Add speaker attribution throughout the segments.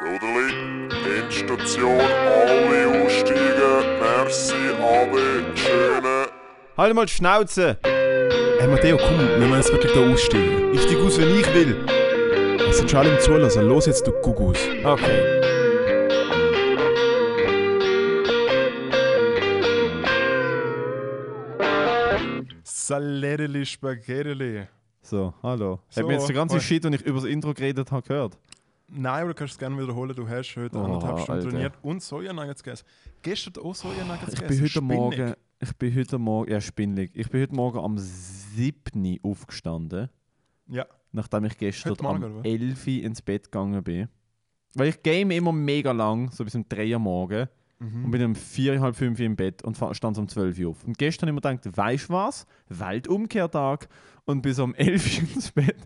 Speaker 1: Soderli, Endstation, alle aussteigen. Merci, Ade, schöne.
Speaker 2: Halt mal die Schnauze!
Speaker 3: Hey Matteo, komm, wir müssen jetzt wirklich da aussteigen.
Speaker 2: Ich steig aus, wenn ich will.
Speaker 3: Es sind schon alle im Zulassen. Los jetzt, du Gugus.
Speaker 2: Okay.
Speaker 3: Salereli Spaghetti.
Speaker 2: So, hallo.
Speaker 3: So,
Speaker 2: Hat mir jetzt der ganze
Speaker 3: hoi.
Speaker 2: Shit, den ich über das Intro geredet habe, gehört?
Speaker 3: Nein, aber du kannst es gerne wiederholen. Du hast heute
Speaker 2: Oh,
Speaker 3: anderthalb Stunden
Speaker 2: Alter.
Speaker 3: trainiert und Sojanuggets gegessen. Gestern auch Sojanuggets
Speaker 2: Ich
Speaker 3: gegessen.
Speaker 2: bin heute
Speaker 3: Spinnig.
Speaker 2: Morgen, ich bin heute Morgen, ja spinnlig, ich bin heute Morgen am 7. aufgestanden,
Speaker 3: Ja,
Speaker 2: nachdem ich gestern
Speaker 3: Morgen,
Speaker 2: am
Speaker 3: oder was?
Speaker 2: 11 ins Bett gegangen bin. Weil ich game immer mega lang, so bis um 3 Uhr morgen.
Speaker 3: Mhm.
Speaker 2: Und bin um 4, halb 5 im Bett und stand um 12 Uhr auf. Und gestern habe ich mir gedacht, weißt du was? Weltumkehrtag. Und bis um 11 Uhr ins Bett,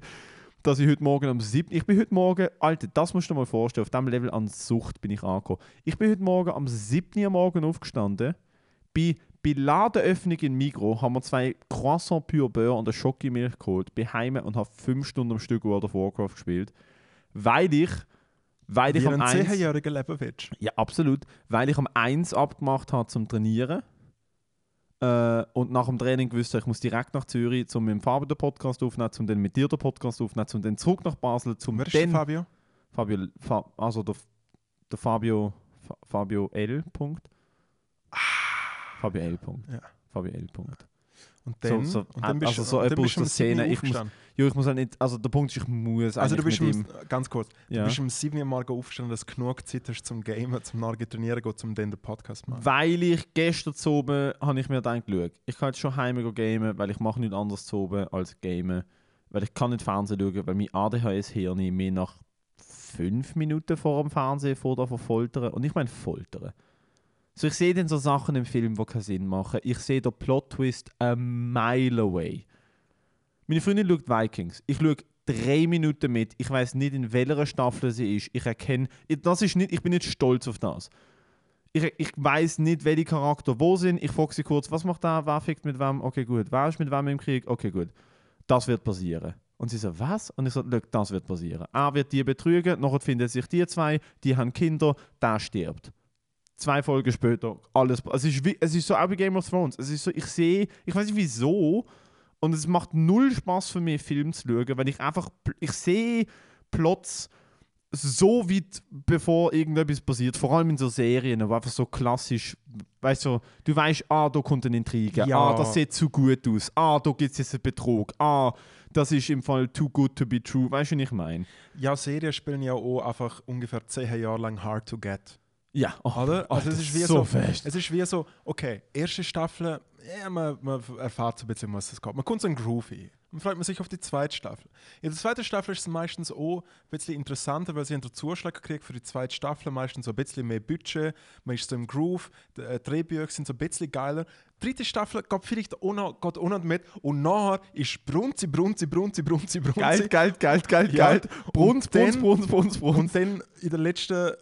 Speaker 2: dass ich heute Morgen am 7. Ich bin heute Morgen, Alter, das musst du dir mal vorstellen, auf diesem Level an Sucht bin ich angekommen. Ich bin heute Morgen am 7. Uhr morgen aufgestanden. Bei, bei Ladenöffnung in Migro haben wir zwei Croissant Pure Beurre und eine Schokimilch geholt. Bin heim und habe 5 Stunden am Stück World of Warcraft gespielt. Weil ich, weil ich
Speaker 3: Wie
Speaker 2: am
Speaker 3: ein
Speaker 2: 1
Speaker 3: 10-jähriger leben willst.
Speaker 2: ja, absolut. Weil ich am 1 abgemacht habe zum Trainieren. Äh, und nach dem Training gewusst habe, ich muss direkt nach Zürich, um mit dem Fabio den Podcast aufzunehmen, um dann mit dir den Podcast aufzunehmen, um dann zurück nach Basel, zum
Speaker 3: Wer ist
Speaker 2: dann
Speaker 3: Fabio?
Speaker 2: Fabio, Fa, also der, der Fabio, Fa, Fabio L. Punkt. Fabio L. Punkt.
Speaker 3: Ja.
Speaker 2: Fabio L. Punkt.
Speaker 3: Und dann,
Speaker 2: so-
Speaker 3: und dann bist,
Speaker 2: also so
Speaker 3: und dann
Speaker 2: jemand
Speaker 3: bist
Speaker 2: aus
Speaker 3: um
Speaker 2: der Szene,
Speaker 3: 7 Uhr
Speaker 2: ich muss-. Jo, ich muss halt nicht, also der Punkt ist, ich muss
Speaker 3: Also du bist um,
Speaker 2: mit ihm,
Speaker 3: ganz kurz,
Speaker 2: ja.
Speaker 3: du bist um 7 Uhr morgen aufgestanden, dass du genug Zeit hast zum Gamen, zum nachher trainieren gehen, zum dann den Podcast machen.
Speaker 2: Weil ich gestern zu oben habe ich mir gedacht, schau, ich kann jetzt schon heim gamen, weil ich mache nichts anderes zu oben als gamen. Weil ich kann nicht Fernsehen schauen, weil mein ADHS-Hirn mir nach fünf Minuten vor dem Fernsehen vor da foltern. Und ich meine foltern. So, ich sehe dann so Sachen im Film, die keinen Sinn machen. Ich sehe den Plot-Twist a mile away. Meine Freundin schaut Vikings. Ich schaue drei Minuten mit. Ich weiß nicht, in welcher Staffel sie ist. Ich erkenne, das ist nicht, ich bin nicht stolz auf das ich, ich weiß nicht, welche Charakter wo sind. Ich frage sie kurz, was macht der, wer fickt mit wem? Okay, gut. Wer ist mit wem im Krieg? Okay, gut. Das wird passieren. Und sie so, was? Und ich so, «Schau, das wird passieren. Er wird die betrügen, nachher finden sich die zwei, die haben Kinder, der stirbt. Zwei Folgen später, alles. Es ist, wie, es ist so auch wie Game of Thrones. Es ist so, ich sehe, ich weiß nicht wieso, und es macht null Spaß für mich, Film zu schauen, weil ich einfach, ich sehe Plots so weit bevor irgendetwas passiert, vor allem in so Serien, wo einfach so klassisch, weißt du, du weißt, ah, da kommt eine Intrige,
Speaker 3: Ja.
Speaker 2: ah, das sieht zu gut aus, ah, da gibt es jetzt einen Betrug, ah, das ist im Fall too good to be true, weißt du, was ich meine?
Speaker 3: Ja, Serien spielen ja auch einfach ungefähr 10 Jahre lang hard to get.
Speaker 2: Ja, oh,
Speaker 3: Oder? Also es ist wie
Speaker 2: so,
Speaker 3: so,
Speaker 2: fest.
Speaker 3: es ist wie so, okay, erste Staffel, ja, man, man erfahrt so ein bisschen, was es geht. Man kommt so in Groove ein. Dann freut man sich auf die zweite Staffel. In der zweiten Staffel ist es meistens auch ein bisschen interessanter, weil sie den Zuschlag gekriegt für die zweite Staffel, meistens so ein bisschen mehr Budget, man ist so im Groove, die äh, Drehbücher sind so ein bisschen geiler. Die dritte Staffel geht vielleicht auch noch, geht auch noch mit und nachher ist Brunzi, Brunzi, Brunzi, Brunzi, Brunzi.
Speaker 2: Geld, Geld, Geld, Geld, Geld, Brunz,
Speaker 3: dann-
Speaker 2: Brunz, Brunz, Brunz.
Speaker 3: Und dann in der letzten,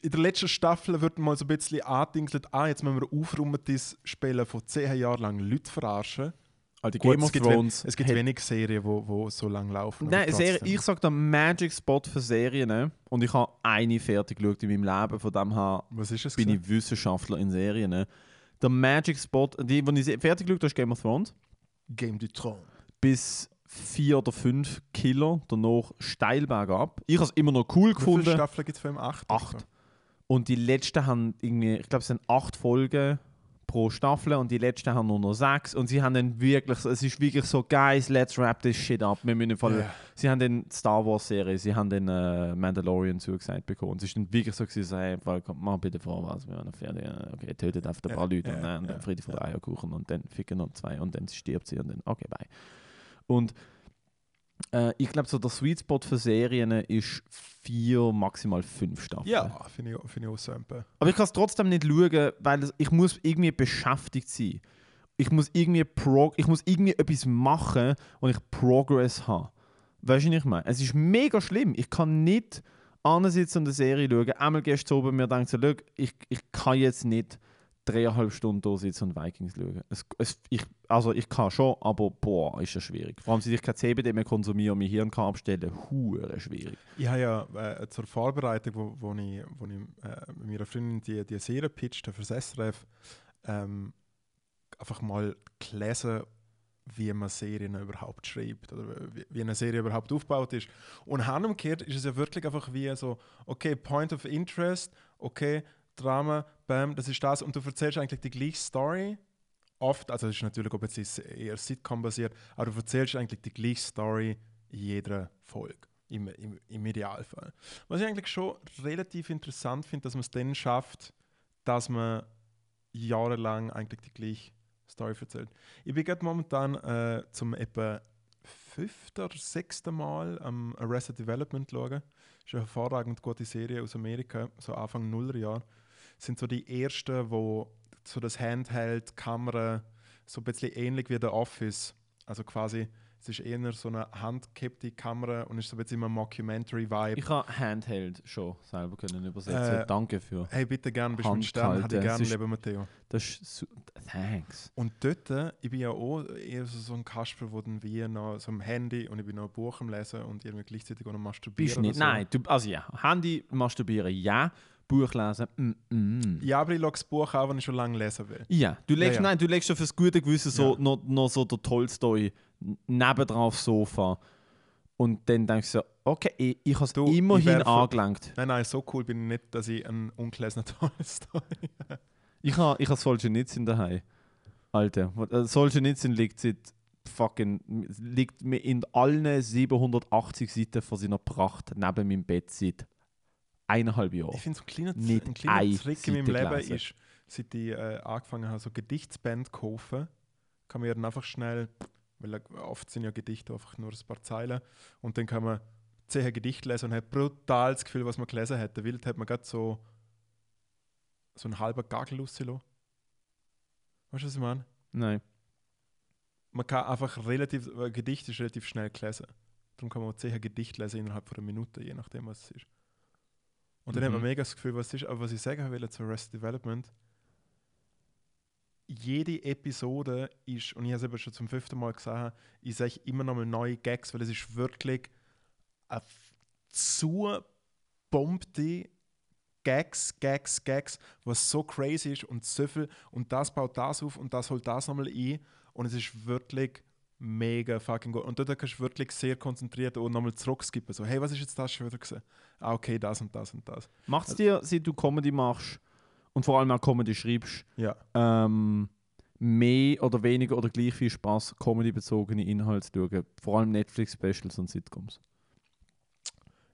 Speaker 3: in der letzten Staffel wird mal so ein bisschen angedingselt, ah, jetzt müssen wir aufräumen, das Spielen von 10 Jahren lang Leute verarschen. Gut,
Speaker 2: Game
Speaker 3: es
Speaker 2: of
Speaker 3: gibt we-
Speaker 2: Thrones.
Speaker 3: Es gibt wenig Serien, wo, wo so lang laufen.
Speaker 2: Nein, Serie, ich sage der Magic Spot für Serien ne? und ich habe eine fertig geschaut in meinem Leben, von dem her
Speaker 3: Was ist es?
Speaker 2: bin
Speaker 3: gewesen?
Speaker 2: ich Wissenschaftler in Serien. Ne? Der Magic Spot, die, die ich fertig geschaut habe, ist Game of Thrones.
Speaker 3: Game du Thron.
Speaker 2: Bis vier oder fünf Killer, danach steil bergab. Ich habe es immer noch cool
Speaker 3: Wie viele
Speaker 2: gefunden.
Speaker 3: Staffeln gibt es für Acht?
Speaker 2: Acht. Und die letzten haben irgendwie, ich glaube, es sind acht Folgen pro Staffel und die letzten haben nur noch sechs. Und sie haben dann wirklich, es ist wirklich so, guys, let's wrap this shit up. Wir müssen voll,
Speaker 3: Ja.
Speaker 2: Sie haben den Star Wars Serie, sie haben den äh, Mandalorian zugesagt bekommen. Und es ist dann wirklich so gewesen, so, hey, komm, mach bitte vorwärts, wir werden fertig. Äh, Okay, tötet einfach ein
Speaker 3: Ja,
Speaker 2: paar Leute
Speaker 3: ja,
Speaker 2: und dann, dann Friede von der. Eierkuchen und dann ficken noch zwei und dann stirbt sie und dann, okay, bye. Und äh, ich glaube, so der Sweet Spot für Serien ist vier, maximal fünf Staffeln.
Speaker 3: Ja, finde ich, auch- finde ich auch super.
Speaker 2: Aber ich kann es trotzdem nicht schauen, weil ich muss irgendwie beschäftigt sein. Ich muss irgendwie, pro, ich muss irgendwie etwas machen und ich Progress habe. Weißt du, was ich meine? Es ist mega schlimm. Ich kann nicht ansitzen und eine Serie schauen. Einmal du oben mir denkt so, «Schau, ich, ich kann jetzt nicht dreieinhalb Stunden da sitzen und Vikings schauen. Es, es, ich, also ich kann schon, aber boah, ist das schwierig. Vor allem, seit ich kein CBD mehr konsumiere und mein Hirn kann abstellen, hure schwierig.
Speaker 3: Ich habe ja äh, zur Vorbereitung, wo, wo ich, wo ich äh, mit meiner Freundin die, die Serie pitchte für das SRF, ähm, einfach mal gelesen, wie man Serien überhaupt schreibt oder wie, wie eine Serie überhaupt aufgebaut ist. Und umgekehrt ist es ja wirklich einfach wie so, okay, Point of Interest, okay, Drama, bam, das ist das und du erzählst eigentlich die gleiche Story. Oft, also es ist natürlich ob jetzt eher Sitcom-basiert, aber du erzählst eigentlich die gleiche Story in jeder Folge. Im, im, Im Idealfall. Was ich eigentlich schon relativ interessant finde, dass man es dann schafft, dass man jahrelang eigentlich die gleiche Story erzählt. Ich bin gerade momentan äh, zum etwa fünften oder sechsten Mal am Arrested Development schauen. Das ist eine hervorragend gute Serie aus Amerika, so Anfang Nullerjahr. Sind so die ersten, wo so das Handheld, Kamera, so ein bisschen ähnlich wie der Office. Also quasi es ist eher so eine handgehabte Kamera und ist so ein bisschen immer Mockumentary-Vibe.
Speaker 2: Ich habe Handheld schon selber können übersetzen.
Speaker 3: Äh,
Speaker 2: Danke für.
Speaker 3: Hey, bitte gerne, bist du ein Stern, hätte ich gerne, lieber Matteo.
Speaker 2: Das ist Thanks.
Speaker 3: Und dort, ich bin ja auch eher so, so ein Kasper, wo dann wie noch so am Handy und ich bin noch ein Buch am Lesen und irgendwie gleichzeitig auch noch masturbieren.
Speaker 2: Bist du nicht?
Speaker 3: so.
Speaker 2: Nein, du, also ja. Handy masturbieren, ja. Buch lesen, mm, mm.
Speaker 3: Ja, aber ich schaue das Buch auch, wenn ich schon lange lesen will.
Speaker 2: Ja, du legst,
Speaker 3: ja.
Speaker 2: nein, du legst schon fürs gute Gewissen so,
Speaker 3: Ja.
Speaker 2: noch, noch so der Tolstoi nebendran aufs Sofa. Und dann denkst du so, okay, ich, ich habe es immerhin angelenkt.
Speaker 3: Nein, nein, so cool bin ich nicht, dass ich einen ungelesenen Tolstoi
Speaker 2: Ich habe ich ha Solzhenitsyn daheim. Alter, äh, Solzhenitsyn liegt seit fucking, liegt mir in allen 780 Seiten von seiner Pracht neben meinem Bett seit eineinhalb Jahren.
Speaker 3: Ich finde, so ein kleiner,
Speaker 2: Nicht
Speaker 3: ein kleiner
Speaker 2: eine
Speaker 3: Trick in meinem Leben
Speaker 2: gelesen.
Speaker 3: ist, seit ich äh, angefangen habe, so Gedichtsband zu kaufen, kann man ja dann einfach schnell, weil äh, oft sind ja Gedichte einfach nur ein paar Zeilen, und dann kann man zehn Gedichte lesen und hat brutal das Gefühl, was man gelesen hätte. Wild hat man gerade so, so einen halben Gagel rausgelassen. Weißt du, was ich meine?
Speaker 2: Nein.
Speaker 3: Man kann einfach relativ, ein Gedicht ist relativ schnell gelesen. Darum kann man auch zehn Gedichte lesen innerhalb von einer Minute, je nachdem, was es ist. Und dann hat man
Speaker 2: Mhm.
Speaker 3: mega das Gefühl, was ist. Aber was ich sagen will zu Arrested Development, jede Episode ist, und ich habe es eben schon zum fünften Mal gesagt, ich sage immer noch mal neue Gags, weil es ist wirklich eine zu bombte Gags, Gags, Gags, was so crazy ist und so viel und das baut das auf und das holt das nochmal ein und es ist wirklich mega fucking gut. Und dort kannst du wirklich sehr konzentriert und nochmal zurückskippen. So, hey, was ist jetzt das schon wieder gesehen? Ah, okay, das und das und das.
Speaker 2: Macht es dir, seit du Comedy machst und vor allem auch Comedy schreibst,
Speaker 3: Ja.
Speaker 2: ähm, mehr oder weniger oder gleich viel Spaß, Comedy-bezogene Inhalte zu schauen? Vor allem Netflix-Specials und Sitcoms.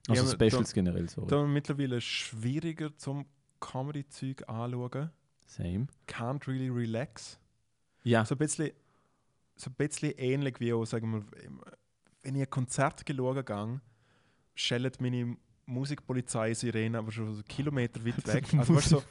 Speaker 2: Also
Speaker 3: Ja,
Speaker 2: Specials generell, sorry.
Speaker 3: Da mittlerweile schwieriger zum Comedy-Zeug anschauen.
Speaker 2: Same.
Speaker 3: Can't really relax.
Speaker 2: Ja,
Speaker 3: So ein bisschen, so ein bisschen ähnlich wie auch, sagen wir, wenn ich ein Konzert geschaut gehe, schellt meine Musikpolizei-Sirene aber schon so Kilometer weit weg. Also, weißt, so,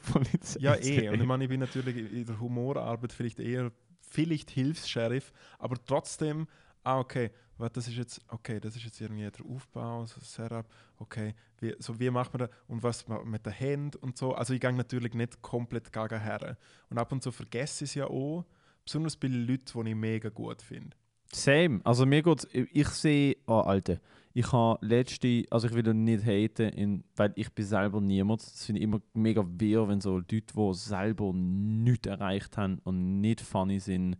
Speaker 3: ja, eh. Und ich meine, ich bin natürlich in der Humorarbeit vielleicht eher, vielleicht Hilfs-Sheriff, aber trotzdem, ah, okay, warte, das ist jetzt, okay, das ist jetzt irgendwie der Aufbau, so Setup, okay, wie, so wie macht man das und was mit den Händen und so. Also ich gehe natürlich nicht komplett gegen her. Und ab und zu vergesse ich es ja auch, besonders bei Leuten, die ich mega gut finde.
Speaker 2: Same. Also mir geht's, ich, sehe, oh Alter, ich habe letzte, also ich will nicht haten, in, weil ich bin selber niemand. Das finde ich immer mega wirr, wenn so Leute, die selber nichts erreicht haben und nicht funny sind,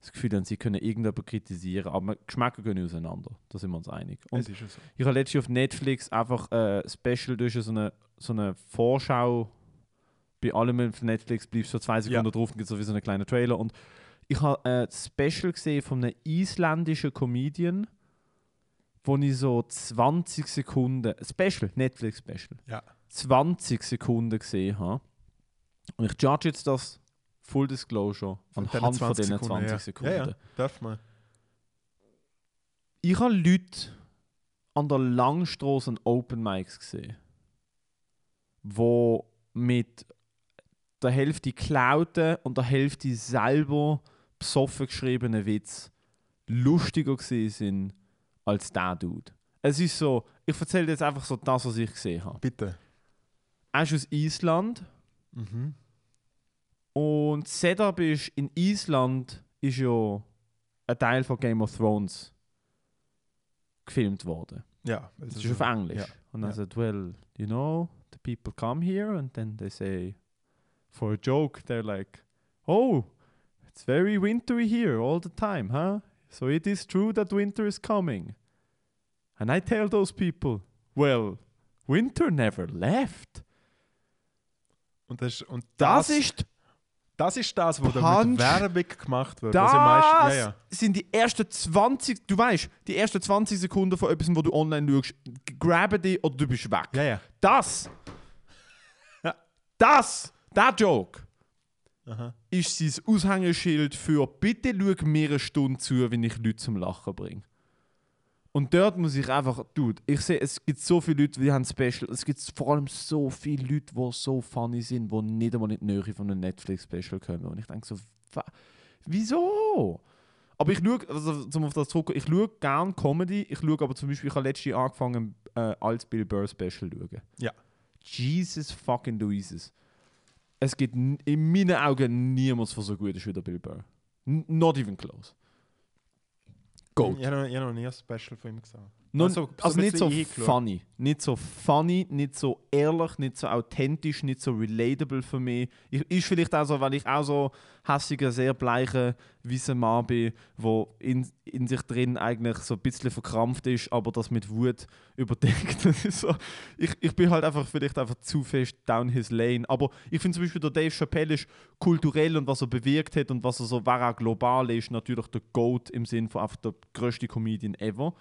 Speaker 2: das Gefühl haben, sie können irgendjemanden kritisieren. Aber Geschmäcker gehen auseinander. Da sind wir uns einig. Und
Speaker 3: so.
Speaker 2: ich habe letztens auf Netflix einfach äh, Special durch so eine, so eine Vorschau. Bei allem auf Netflix bleibst du so zwei Sekunden
Speaker 3: Ja.
Speaker 2: drauf und gibt so wie so einen kleinen Trailer. Und ich habe ein Special gesehen von einem isländischen Comedian, wo ich so 20 Sekunden, Special, Netflix-Special,
Speaker 3: Ja.
Speaker 2: 20 Sekunden gesehen habe. Und ich judge jetzt das Full Disclosure
Speaker 3: Von
Speaker 2: anhand von
Speaker 3: 20
Speaker 2: diesen
Speaker 3: Sekunden,
Speaker 2: 20
Speaker 3: ja.
Speaker 2: Sekunden.
Speaker 3: Ja, ja, darf man.
Speaker 2: Ich habe Leute an der Langstrasse an Open Mics gesehen, wo mit der Hälfte geklauten und der Hälfte selber besoffen geschriebenen Witz lustiger gewesen sind als der Dude. Es ist so, ich erzähle jetzt einfach so das, was ich gesehen habe.
Speaker 3: Bitte.
Speaker 2: Er ist aus Island,
Speaker 3: Mhm.
Speaker 2: Und Setup ist, in Island ist ja ein Teil von Game of Thrones gefilmt worden.
Speaker 3: Ja,
Speaker 2: Es ist auf Englisch.
Speaker 3: ja,
Speaker 2: Und dann
Speaker 3: ja.
Speaker 2: sagt, well, you know, the people come here and then they say, for a joke, they're like, oh, it's very wintry here all the time, huh? So it is true that winter is coming. And I tell those people, well, winter never left.
Speaker 3: Und das, und
Speaker 2: Das,
Speaker 3: das,
Speaker 2: ist
Speaker 3: das ist das, wo da mit Werbung gemacht wird.
Speaker 2: das
Speaker 3: was ja meist, ja, ja.
Speaker 2: sind die ersten 20, du weißt, die ersten 20 Sekunden von etwas, wo du online schaust, graben die oder du bist weg.
Speaker 3: Ja.
Speaker 2: Das, das, der Joke,
Speaker 3: Aha.
Speaker 2: ist sein Aushängeschild für bitte schau mir eine Stunde zu, wenn ich Leute zum Lachen bringe. Und dort muss ich einfach, dude, ich sehe, es gibt so viele Leute, die haben Special, es gibt vor allem so viele Leute, die so funny sind, die nicht einmal in die Nähe von einem Netflix-Special kommen. Und ich denke so, wieso? Aber ich schaue, also zum auf das zurückkommen, ich schaue gerne Comedy, ich schaue aber zum Beispiel, ich habe letztes Jahr angefangen, äh, als Bill Burr Special zu schauen.
Speaker 3: Ja.
Speaker 2: Jesus fucking Louises. Es gibt in meinen Augen niemals, der so gut ist wie der Bill Burr. N not even close.
Speaker 3: Noch, ich habe noch nie ein Special von ihm gesehen.
Speaker 2: Nun,
Speaker 3: Also,
Speaker 2: also, nicht so
Speaker 3: eingeschaut.
Speaker 2: funny. Nicht so funny, nicht so ehrlich, nicht so authentisch, nicht so relatable für mich. Ich, ist vielleicht auch so, weil ich auch so hässiger, sehr bleicher, weißer Mann bin, der in, in sich drin eigentlich so ein bisschen verkrampft ist, aber das mit Wut überdeckt. Ist so, ich, ich bin halt einfach vielleicht einfach zu fest down his lane. Aber ich finde zum Beispiel, der Dave Chappelle ist kulturell und was er bewirkt hat und was er so, wer er global ist, natürlich der GOAT im Sinn von einfach der größte Comedian ever.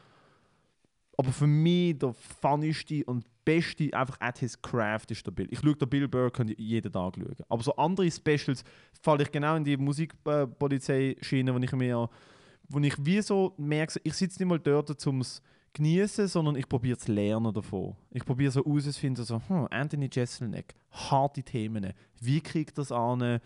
Speaker 2: Aber für mich der funnyste und beste einfach at his craft ist der Bill. Ich schaue den Bill Burr könnt ihr jeden Tag schauen. Aber so andere Specials falle ich genau in die Musikpolizei-Schiene, wo ich mir wo ich wie so merke, ich sitze nicht mal dort um es genießen, sondern ich probiere zu lernen davon. Ich probiere so herauszufinden, so, hm, Anthony Jeselnik, harte Themen. Wie kriegt das an?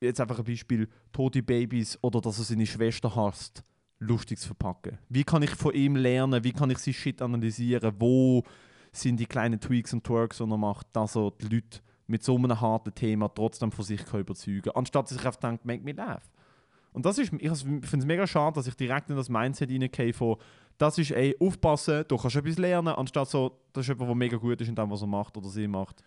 Speaker 2: Jetzt einfach ein Beispiel, tote Babys oder dass er seine Schwester hasst lustig zu verpacken. Wie kann ich von ihm lernen? Wie kann ich sein Shit analysieren? Wo sind die kleinen Tweaks und Twerks, die er macht, dass er die Leute mit so einem harten Thema trotzdem von sich kann überzeugen kann, anstatt dass ich einfach denke, make me laugh. Und das ist, ich finde es mega schade, dass ich direkt in das Mindset reingehe von, das ist, ey, aufpassen, du kannst etwas lernen, anstatt so, das ist jemand, der mega gut ist in dem, was er macht oder sie macht.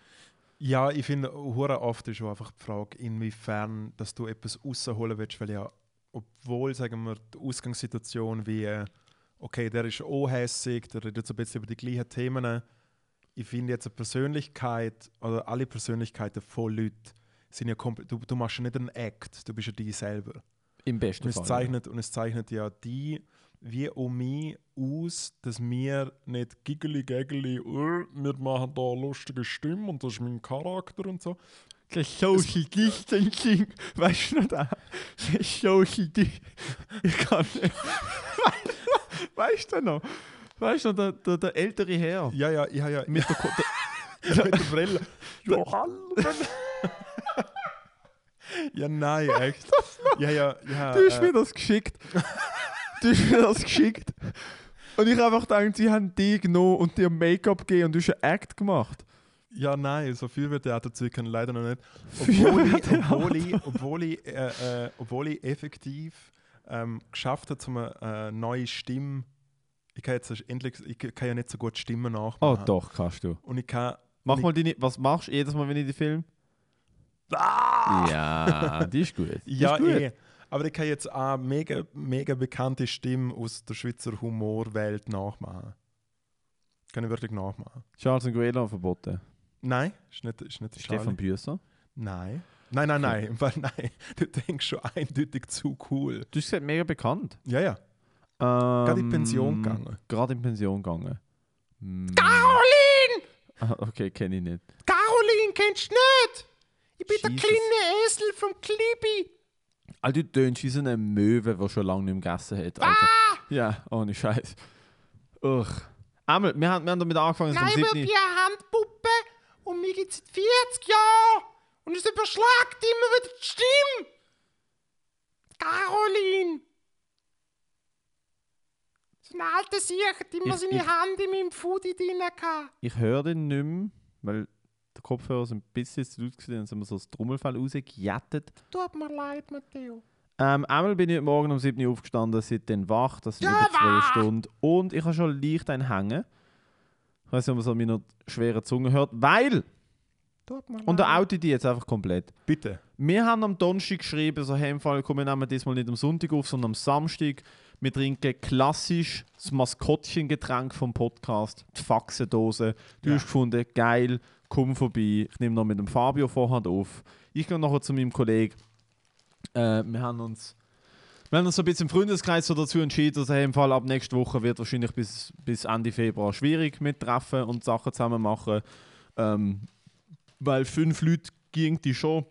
Speaker 3: Ja, ich finde, hure oft ist auch einfach die Frage, inwiefern dass du etwas rausholen willst, weil ja, obwohl, sagen wir, die Ausgangssituation wie, äh, okay, der ist auch hässig, der redet so ein bisschen über die gleichen Themen. Ich finde jetzt eine Persönlichkeit oder alle Persönlichkeiten von Leuten sind ja komplett, du, du machst ja nicht einen Act, du bist ja die selber.
Speaker 2: Im besten
Speaker 3: Und es,
Speaker 2: Fall.
Speaker 3: zeichnet, und es zeichnet ja die wie um mich aus, dass wir nicht giggeli gaggeli, uh, wir machen da lustige Stimme und das ist mein Charakter und so.
Speaker 2: Das Social Distancing, weißt du noch da? Das Social Distancing. Ich kann nicht. Weißt du noch? Weißt du noch, der, der, der ältere Herr?
Speaker 3: Ja, ja, ich habe ja
Speaker 2: Mit der, Ko- der,
Speaker 3: mit der Brille.
Speaker 2: Johann!
Speaker 3: Ja, nein, echt. Ja, ja, ja.
Speaker 2: Du hast
Speaker 3: äh,
Speaker 2: mir das geschickt. Du hast mir das geschickt. Und ich habe einfach gedacht, sie haben die genommen und dir Make-up gegeben und du hast einen Act gemacht.
Speaker 3: Ja, nein, so viel wird der dazu können leider noch nicht. Obwohl ich, obwohl ich, obwohl ich, äh, äh, obwohl ich effektiv ähm, geschafft habe, um eine äh, neue Stimme. Ich kann jetzt endlich, ich kann ja nicht so gut Stimmen
Speaker 2: Oh
Speaker 3: nachmachen.
Speaker 2: doch, kannst du.
Speaker 3: Und ich kann.
Speaker 2: Mach mal deine. Was machst du jedes Mal, wenn ich die film?
Speaker 3: Ah!
Speaker 2: Ja, die ist gut. Die
Speaker 3: Ja,
Speaker 2: ist gut.
Speaker 3: eh. Aber ich kann jetzt auch mega, mega bekannte Stimmen aus der Schweizer Humorwelt nachmachen. Kann ich wirklich nachmachen.
Speaker 2: Charles Nguela verboten.
Speaker 3: Nein, ist nicht, ist nicht der
Speaker 2: Stefan. Büsser.
Speaker 3: Nein. Nein, nein, nein. Im Fall nein. Du denkst schon eindeutig zu cool.
Speaker 2: Du bist mega bekannt.
Speaker 3: Ja, ja.
Speaker 2: Gerade
Speaker 3: Gerade in Pension gegangen.
Speaker 2: Gerade in Pension gegangen.
Speaker 3: Caroline!
Speaker 2: Ah, okay, kenne ich nicht.
Speaker 3: Caroline kennst du nicht? Ich bin der
Speaker 2: Jesus.
Speaker 3: kleine Esel vom Klibi.
Speaker 2: Alter, du tönst wie so eine Möwe, die schon lange nicht mehr gegessen hat. Alter.
Speaker 3: Ah!
Speaker 2: Ja, ohne Scheiß. Uch. Einmal, wir haben, wir haben damit angefangen, es am 7.
Speaker 3: eine Handpuppe und mir gibt es seit 40 Jahren. Und es überschlagt immer wieder die Stimme. Caroline. So ein alter Sieg hat immer
Speaker 2: Ich-
Speaker 3: seine
Speaker 2: ich-
Speaker 3: Hand in meinem Foodie drin gehabt.
Speaker 2: Ich höre den nicht mehr, weil die Kopfhörer sind ein bisschen zu laut gewesen, dann sind wir so das Trommelfell rausgejättet.
Speaker 3: Tut mir leid, Matteo.
Speaker 2: Ähm, einmal bin ich heute Morgen um 7 Uhr aufgestanden, seitdem wach, das sind über 12 Stunden. Und ich habe schon leicht ein Hängen. Ich weiß nicht, ob man an meiner schweren Zunge hört, weil, und da oute ich die jetzt einfach komplett.
Speaker 3: Bitte.
Speaker 2: Wir haben am Donnerstag geschrieben, so hey, im Fall, komm, wir nehmen diesmal nicht am Sonntag auf, sondern am Samstag. Wir trinken klassisch das Maskottchengetränk vom Podcast, die Faxendose. Du
Speaker 3: Ja.
Speaker 2: hast gefunden, geil, komm vorbei. Ich nehme noch mit dem Fabio vorher auf. Ich gehe nachher zu meinem Kollegen. Äh, wir haben uns wir haben uns so ein bisschen im Freundeskreis so dazu entschieden, dass hey, im Fall ab nächste Woche wird wahrscheinlich bis, bis Ende Februar schwierig mit Treffen und Sachen zusammen machen. Ähm, weil fünf Leute ging die schon.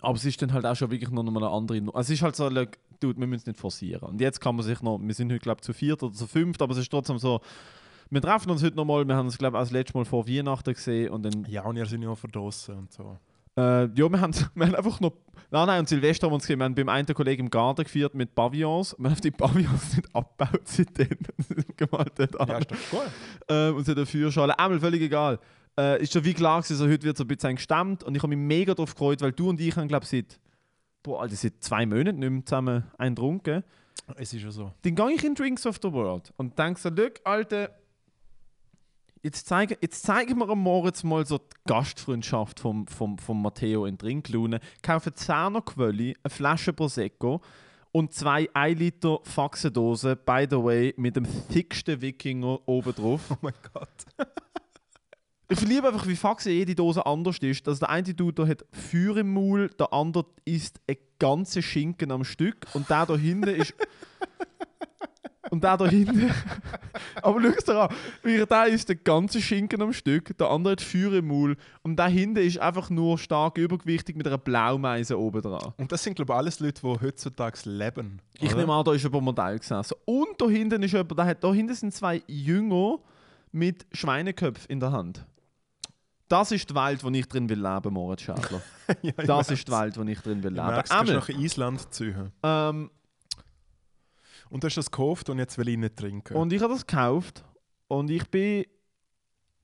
Speaker 2: Aber es ist dann halt auch schon wirklich noch eine andere. Nu- Also es ist halt so, like, dude, wir müssen es nicht forcieren. Und jetzt kann man sich noch, wir sind heute glaube ich zu viert oder zu fünft, aber es ist trotzdem so, wir treffen uns heute noch mal, wir haben uns glaube ich auch das letzte Mal vor Weihnachten gesehen und dann,
Speaker 3: Ja, und ihr seid ja verdrossen und so.
Speaker 2: Äh, ja, wir haben, wir haben einfach noch, nein, nein, und Silvester haben wir uns gesehen, wir haben beim einen Kollegen im Garten geführt mit Pavillons, wir haben die Pavillons nicht abgebaut seitdem, gemalt dort an.
Speaker 3: Ja, ist doch gut.
Speaker 2: ähm, und so der Feuerschale. Einmal völlig egal. Äh, ist schon wie klar gewesen, so, heute wird so ein bisschen gestemmt und ich habe mich mega darauf gefreut, weil du und ich haben, glaube ich, seit, boah, Alter, seit zwei Monaten nicht mehr zusammen einen getrunken.
Speaker 3: Es ist ja so.
Speaker 2: Dann gehe ich in Drinks of the World und denke so, look, Alter, jetzt zeigen, jetzt zeigen wir am Moritz mal so die Gastfreundschaft vom, vom, vom Matteo in Trinklune. Kaufe 10er Quölli, eine Flasche Prosecco und zwei 1 Liter Faxendosen, by the way, mit dem dicksten Wikinger oben drauf.
Speaker 3: Oh mein Gott.
Speaker 2: Ich verliebe einfach, wie Faxe jede Dose anders ist. Also der eine Dude hat Feuer im Maul, der andere isst ein ganze Schinken am Stück und der da hinten ist. und der da hinten. Aber schau es dir an, der isst den ganzen Schinken am Stück, der andere hat Feuer im Maul und der hinten ist einfach nur stark übergewichtig mit einer Blaumeise oben dran.
Speaker 3: Und das sind, glaube ich, alles Leute, die heutzutage leben.
Speaker 2: Ich
Speaker 3: oder?
Speaker 2: nehme an, da ist jemand Modell gesessen. Und da hinten ist jemand, der hat, da hinten sind zwei Jünger mit Schweineköpfen in der Hand. Das ist die Welt, wo ich drin will leben, Moritz Schädler.
Speaker 3: ja,
Speaker 2: Das
Speaker 3: merk's.
Speaker 2: ist die Welt, wo ich drin will leben.
Speaker 3: du kannst
Speaker 2: Einmal,
Speaker 3: nach Island ziehen.
Speaker 2: ähm,
Speaker 3: Und du hast das gekauft und jetzt will ich nicht trinken.
Speaker 2: und ich habe das gekauft und ich bin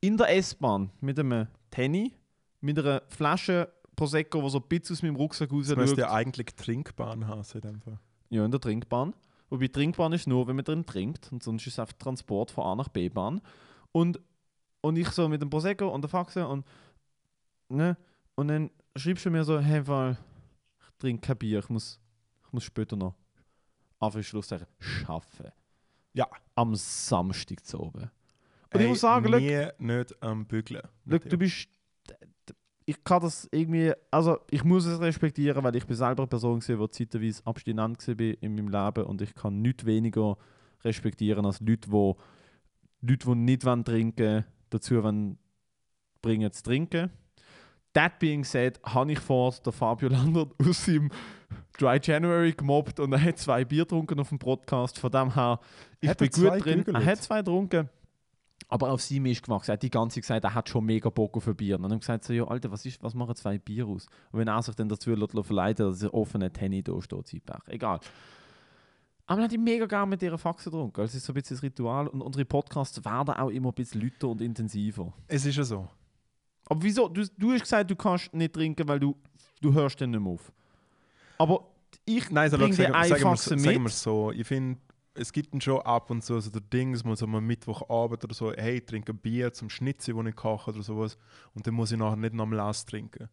Speaker 2: in der S-Bahn mit einem Tenny, mit einer Flasche Prosecco, die so ein bisschen aus meinem Rucksack raus
Speaker 3: das müsste ja eigentlich Trinkbahn haben. In dem Fall.
Speaker 2: Ja, in der Trinkbahn. Wobei Trinkbahn ist nur, wenn man drin trinkt. Und sonst ist es einfach Transport von A nach B-Bahn. Und, und ich so mit dem Prosecco und der Faxe und ne, und dann schreibst du mir so, hey, weil ich trinke kein Bier, ich muss, ich muss später noch Anführungsschlusszeichen schaffen.
Speaker 3: Ja.
Speaker 2: Am Samstag zu oben. Und ich muss sagen, look,
Speaker 3: nie nicht am Bügeln.
Speaker 2: Look, du bist. Ich kann das irgendwie. Also, ich muss es respektieren, weil ich bin selber eine Person war, die zeitweise abstinent war in meinem Leben und ich kann nichts weniger respektieren als Leute, die, Leute, die nicht wollen trinken dazu wollen, bringen zu trinken. That being said, habe ich vor der Fabio Landert aus seinem Dry January gemobbt und er hat zwei Bier getrunken auf dem Podcast. Von dem her, ich
Speaker 3: Hat er
Speaker 2: bin gut drin.
Speaker 3: gegoogelt?
Speaker 2: Er hat zwei getrunken. Aber auf sie ist gewachsen. Er hat die ganze Zeit gesagt, er hat schon mega Bock auf ein Bier. Und dann haben wir gesagt, so, ja, Alter, was, ist, was machen zwei Bier aus? Und wenn er sich dann dazu lässt verleiten, dass er offene Tenny da steht, Zeitpech. Egal. Aber dann hat ich mega gerne mit ihrer Faxe getrunken. Also, es ist so ein bisschen das Ritual. Und unsere Podcasts werden auch immer ein bisschen lauter und intensiver.
Speaker 3: Es ist ja so.
Speaker 2: Aber wieso? Du, du hast gesagt, du kannst nicht trinken, weil du, du hörst dann nicht mehr auf. Aber ich
Speaker 3: Nein, so,
Speaker 2: bring
Speaker 3: sagen,
Speaker 2: dir
Speaker 3: sagen, wir,
Speaker 2: einfach
Speaker 3: so-
Speaker 2: mit.
Speaker 3: so. Ich finde, es gibt dann schon ab und zu so der Ding, dass man so am Mittwochabend oder so, hey, ich trinke ein Bier zum Schnitzel, das ich koche oder sowas. Und dann muss ich nachher nicht noch am Lass trinken.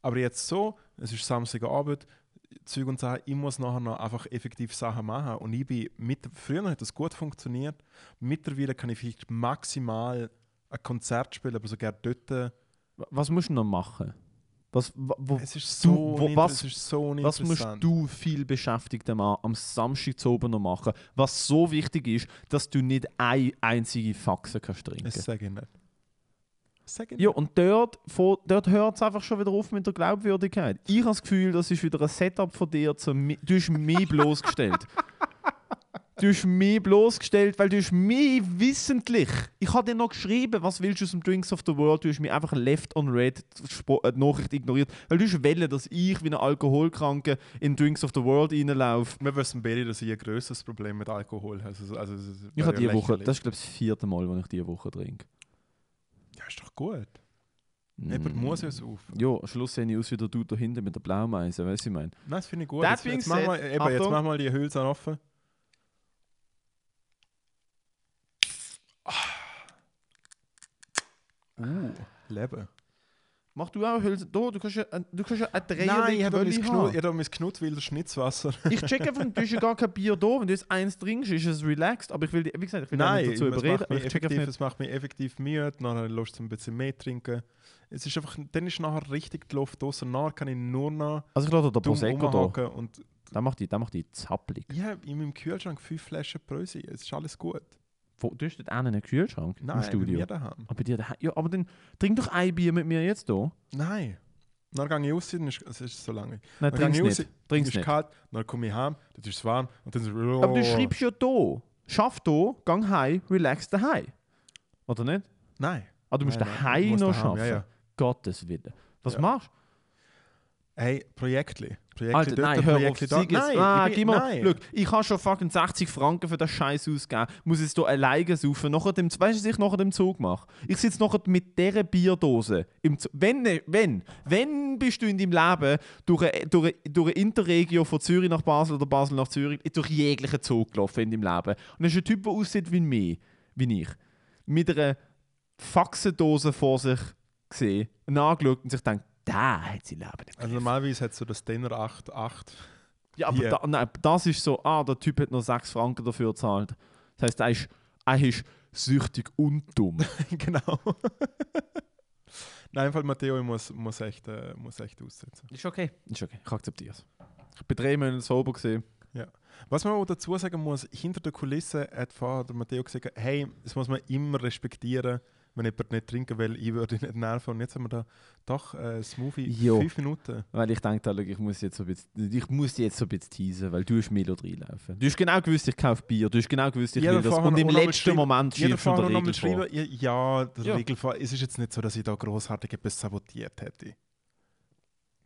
Speaker 3: Aber jetzt so, es ist Samstagabend, Zeug und Sachen, ich muss nachher noch einfach effektiv Sachen machen. Und ich bin mit, früher hat das gut funktioniert. Mittlerweile kann ich vielleicht maximal ein Konzert spielen, aber sogar dort.
Speaker 2: Was musst du noch machen? Was, wo, wo,
Speaker 3: Es ist so,
Speaker 2: wo-
Speaker 3: uninter-
Speaker 2: was-
Speaker 3: es ist so
Speaker 2: was musst du viel beschäftigter Mann am Samstag zu oben noch machen, was so wichtig ist, dass du nicht eine einzige Faxe kannst trinken
Speaker 3: Das sage ich nicht. Ich
Speaker 2: Ja, und dort, dort hört es einfach schon wieder auf mit der Glaubwürdigkeit. Ich habe das Gefühl, das ist wieder ein Setup von dir. Zum, du hast mich bloßgestellt. Du hast mich bloßgestellt, weil du hast mich wissentlich. Ich habe dir noch geschrieben, was willst du aus dem Drinks of the World? Du hast mich einfach left on red Spo- äh, die Nachricht ignoriert. Weil du hast wollen, dass ich wie ein Alkoholkranke in Drinks of the World reinlaufe.
Speaker 3: Wir wissen beide, dass ich ein größeres Problem mit Alkohol habe. Also, also, es
Speaker 2: Ich habe diese Woche, das ist glaube ich das vierte Mal, wo ich diese Woche trinke.
Speaker 3: Ja, ist doch gut. Jemand muss ja saufen.
Speaker 2: Ja, Schluss sehe ich aus wie der Dude da hinten mit der Blaumeise, weißt du, ich meine.
Speaker 3: Nein, das finde ich gut.
Speaker 2: That
Speaker 3: Jetzt, jetzt, mach mal, eben, jetzt mach mal die Hülse offen. Uh, Leben.
Speaker 2: Mach du auch Hülse. Da, du kannst ja, ein- du kannst ja eine Dreierli
Speaker 3: Nein, ich habe mein. Knut, ich hab mein Knutwilder Schnitzwasser.
Speaker 2: Ich check einfach, du hast ja gar kein Bier da. Wenn du jetzt eins trinkst, ist es relaxed. Aber ich will, wie gesagt, ich will
Speaker 3: Nein,
Speaker 2: nicht dazu überreden.
Speaker 3: macht,
Speaker 2: aber
Speaker 3: mich
Speaker 2: Ich
Speaker 3: effektiv,
Speaker 2: nicht.
Speaker 3: es macht mich effektiv müde, nachher Lust zum ein bisschen mehr trinken. Es ist einfach, dann ist nachher richtig die Luft draussen. Nachher kann ich nur noch
Speaker 2: Also ich lasse den Prosecco da.
Speaker 3: und
Speaker 2: Der macht die, der macht die zappelig.
Speaker 3: ich habe in meinem Kühlschrank fünf Flaschen Brösi. Es ist alles gut.
Speaker 2: Wo, du hast dort einen Kühlschrank
Speaker 3: Nein,
Speaker 2: im
Speaker 3: bei
Speaker 2: Studio.
Speaker 3: mir daheim.
Speaker 2: Aber bei dir daheim. Ja, aber dann trink doch ein Bier mit mir jetzt da.
Speaker 3: Nein. Dann gehe ich raus, dann ist, es ist so lange.
Speaker 2: Nein,
Speaker 3: Dann
Speaker 2: trink's nicht.
Speaker 3: raus,
Speaker 2: Trink's
Speaker 3: es ist kalt, dann komme ich heim, dann ist es warm und dann so,
Speaker 2: Aber du schreibst ja da. Schaff da, gang heim, relax daheim. Oder nicht?
Speaker 3: Nein.
Speaker 2: Ah, du musst
Speaker 3: Nein, nein,
Speaker 2: daheim noch
Speaker 3: daheim,
Speaker 2: schaffen.
Speaker 3: ja, ja.
Speaker 2: Gottes Willen. Was
Speaker 3: Ja.
Speaker 2: machst du?
Speaker 3: Hey, Projektli. Projektli
Speaker 2: Alter,
Speaker 3: dort,
Speaker 2: nein, hör auf.
Speaker 3: Da.
Speaker 2: Sag jetzt.
Speaker 3: Nein,
Speaker 2: ah,
Speaker 3: ich bin,
Speaker 2: mal.
Speaker 3: nein.
Speaker 2: Ich habe schon fucking 60 Franken für den Scheiß ausgegeben. Muss jetzt hier alleine saufen. Nachher dem, weißt du, was ich nachher dem Zug mache? Ich sitze nachher mit dieser Bierdose im Zug. Wenn, wenn, wenn bist du in deinem Leben durch eine, durch, eine, durch eine Interregio von Zürich nach Basel oder Basel nach Zürich durch jeglichen Zug gelaufen in deinem Leben. Und das ist ein Typ, der aussieht wie mich, wie ich. Mit einer Faxendose vor sich gesehen, angeschaut und sich denkt, da hat sie Leben nicht.
Speaker 3: Also normalerweise hat so das Dinner 8, 8.
Speaker 2: Ja, aber da, nein, das ist so, ah, der Typ hat noch 6 Franken dafür gezahlt. Das heisst, er ist, er ist süchtig und dumm.
Speaker 3: genau. Nein, Fall Matteo ich muss, muss, echt, äh, muss echt aussetzen.
Speaker 2: ist okay. Ist okay, ich akzeptiere es. Ich bin drei Monate sober gesehen.
Speaker 3: Was man auch dazu sagen muss, hinter der Kulisse hat vorher der Matteo gesagt, hey, das muss man immer respektieren, wenn jemand nicht trinken will, ich würde ihn nicht nerven. Und jetzt haben wir da doch äh, Smoothie,
Speaker 2: Jo.
Speaker 3: fünf Minuten.
Speaker 2: Weil ich dachte, schau, ich muss jetzt so ein bisschen, ich muss jetzt so ein bisschen teasen, weil du hast Milo reinlaufen. Du hast genau gewusst, ich kaufe Bier. Du hast genau gewusst, ich
Speaker 3: Jeder
Speaker 2: will das. Und im letzten Moment schiebst du den Regel vor.
Speaker 3: ja, der
Speaker 2: Ja.
Speaker 3: Regelfall, es ist jetzt nicht so, dass ich da großartig etwas sabotiert hätte.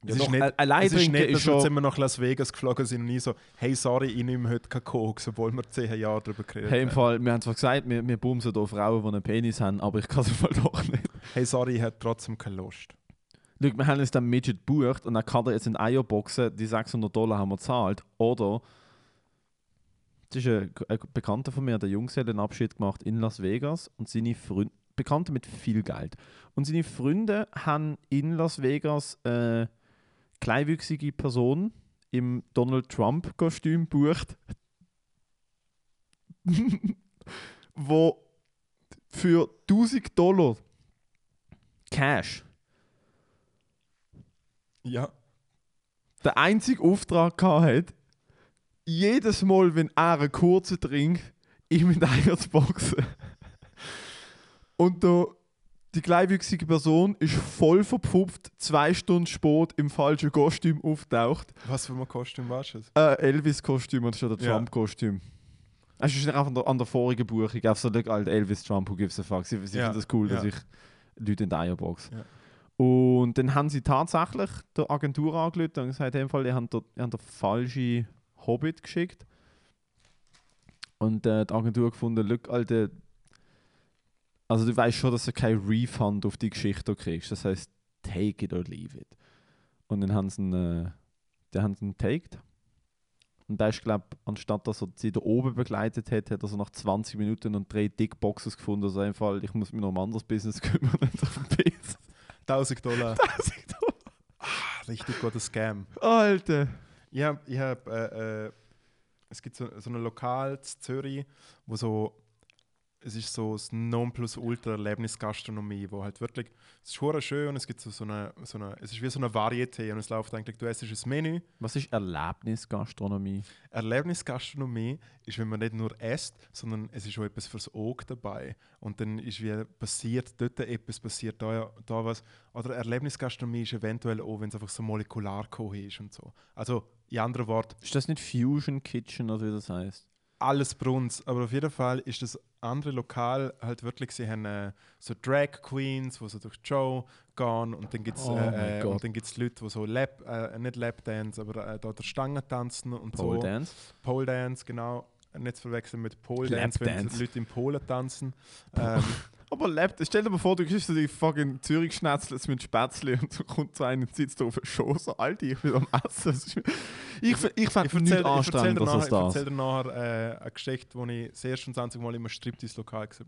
Speaker 2: Ja,
Speaker 3: es
Speaker 2: doch,
Speaker 3: ist nicht,
Speaker 2: allein
Speaker 3: es ist nicht, dass wir
Speaker 2: schon-
Speaker 3: zusammen nach Las Vegas geflogen sind und ich so, hey, sorry, ich nehme heute keinen Koks, obwohl wir zehn Jahre darüber geredet
Speaker 2: Hey, im
Speaker 3: haben.
Speaker 2: Fall, wir haben zwar gesagt, wir, wir bumsen hier Frauen, die einen Penis haben, aber ich kann es Fall doch nicht.
Speaker 3: Hey, sorry, ich habe trotzdem keine Lust.
Speaker 2: Schau, wir haben uns dann Midget gebucht und dann kann er jetzt in Eierboxen, die 600 Dollar haben wir gezahlt. Oder, das ist ein, ein Bekannter von mir, der Junggesellenabschied gemacht in Las Vegas und seine Freunde, Bekannte mit viel Geld. Und seine Freunde haben in Las Vegas äh, kleinwüchsige Person im Donald Trump-Kostüm gebucht, wo für 1000 Dollar Cash
Speaker 3: Ja.
Speaker 2: der einzige Auftrag gehabt hat, jedes Mal, wenn er einen kurzen trinkt, ihm in die Eier zu boxen. Und da, die kleinwüchsige Person ist voll verpfupft, zwei Stunden spät im falschen Kostüm auftaucht.
Speaker 3: Was für ein Kostüm warst du?
Speaker 2: Äh, Elvis-Kostüm anstatt der
Speaker 3: Ja.
Speaker 2: Trump-Kostüm. Es ist einfach an der, an der vorigen Buchung, auf so alte Elvis Trump, who gives a fuck. Sie, sie
Speaker 3: Ja,
Speaker 2: finden das cool, dass
Speaker 3: ja.
Speaker 2: ich Leute in die Eier box.
Speaker 3: Ja.
Speaker 2: Und dann haben sie tatsächlich der Agentur angelötet und gesagt, in dem Fall, ihr habt der, ihr habt der falsche Hobbit geschickt. Und äh, die Agentur gefunden, look, Alter, also du weißt schon, dass du kein Refund auf die Geschichte kriegst. Das heißt, take it or leave it. Und dann haben sie ihn, äh, dann haben sie ihn taked. Und da ist, glaube anstatt dass er sie da oben begleitet hat, hat er so nach 20 Minuten und drei Dickboxes gefunden. Also einfach, ich muss mich noch um ein anderes Business kümmern. Und auf den Piss.
Speaker 3: 1000 Dollar.
Speaker 2: 1000 Dollar.
Speaker 3: Ah, Richtig guter Scam.
Speaker 2: Alter.
Speaker 3: Ich habe, ich hab, äh, äh, es gibt so, so ein Lokal in Zürich, wo so, es ist so das Nonplusultra-Erlebnisgastronomie, wo halt wirklich, es ist hure schön und es gibt so, so, eine, so eine, es ist wie so eine Varieté und es läuft eigentlich, du essst ein Menü.
Speaker 2: Was ist Erlebnisgastronomie?
Speaker 3: Erlebnisgastronomie ist, wenn man nicht nur isst, sondern es ist auch etwas fürs Auge dabei. Und dann ist wie passiert dort etwas, passiert da, da was. Oder Erlebnisgastronomie ist eventuell auch, wenn es einfach so molekular ist und so. Also in anderen Worten,
Speaker 2: Ist das nicht Fusion Kitchen oder wie das heißt?
Speaker 3: Alles Bruns, aber auf jeden Fall ist das andere Lokal halt wirklich, sie haben äh, so Drag Queens, wo so durch Show gehen und dann gibt es
Speaker 2: Oh
Speaker 3: äh, äh,
Speaker 2: Gott.
Speaker 3: und dann gibt's Leute, die so Lap, äh, nicht Lapdance, aber äh, da der Stange tanzen und
Speaker 2: Pole
Speaker 3: so.
Speaker 2: Dance?
Speaker 3: Pole Dance, genau. Nicht zu verwechseln mit Pole Dance, wenn
Speaker 2: Lapdance.
Speaker 3: Leute in Polen tanzen. Ähm,
Speaker 2: Aber lebt, stell dir mal vor, du kriegst so die fucking Zürich-Schnetzlets mit Spätzle und so kommt so einer und sitzt da auf der Schoß, so, Alter, ich will am Essen. Das Ich, f- ich fände
Speaker 3: Ich
Speaker 2: nichts
Speaker 3: erzähle dir
Speaker 2: anstrengender
Speaker 3: nachher,
Speaker 2: als
Speaker 3: ich
Speaker 2: das.
Speaker 3: erzähl dir nachher äh, eine Geschichte, wo ich das erste und 20 Mal immer Striptease lokal war.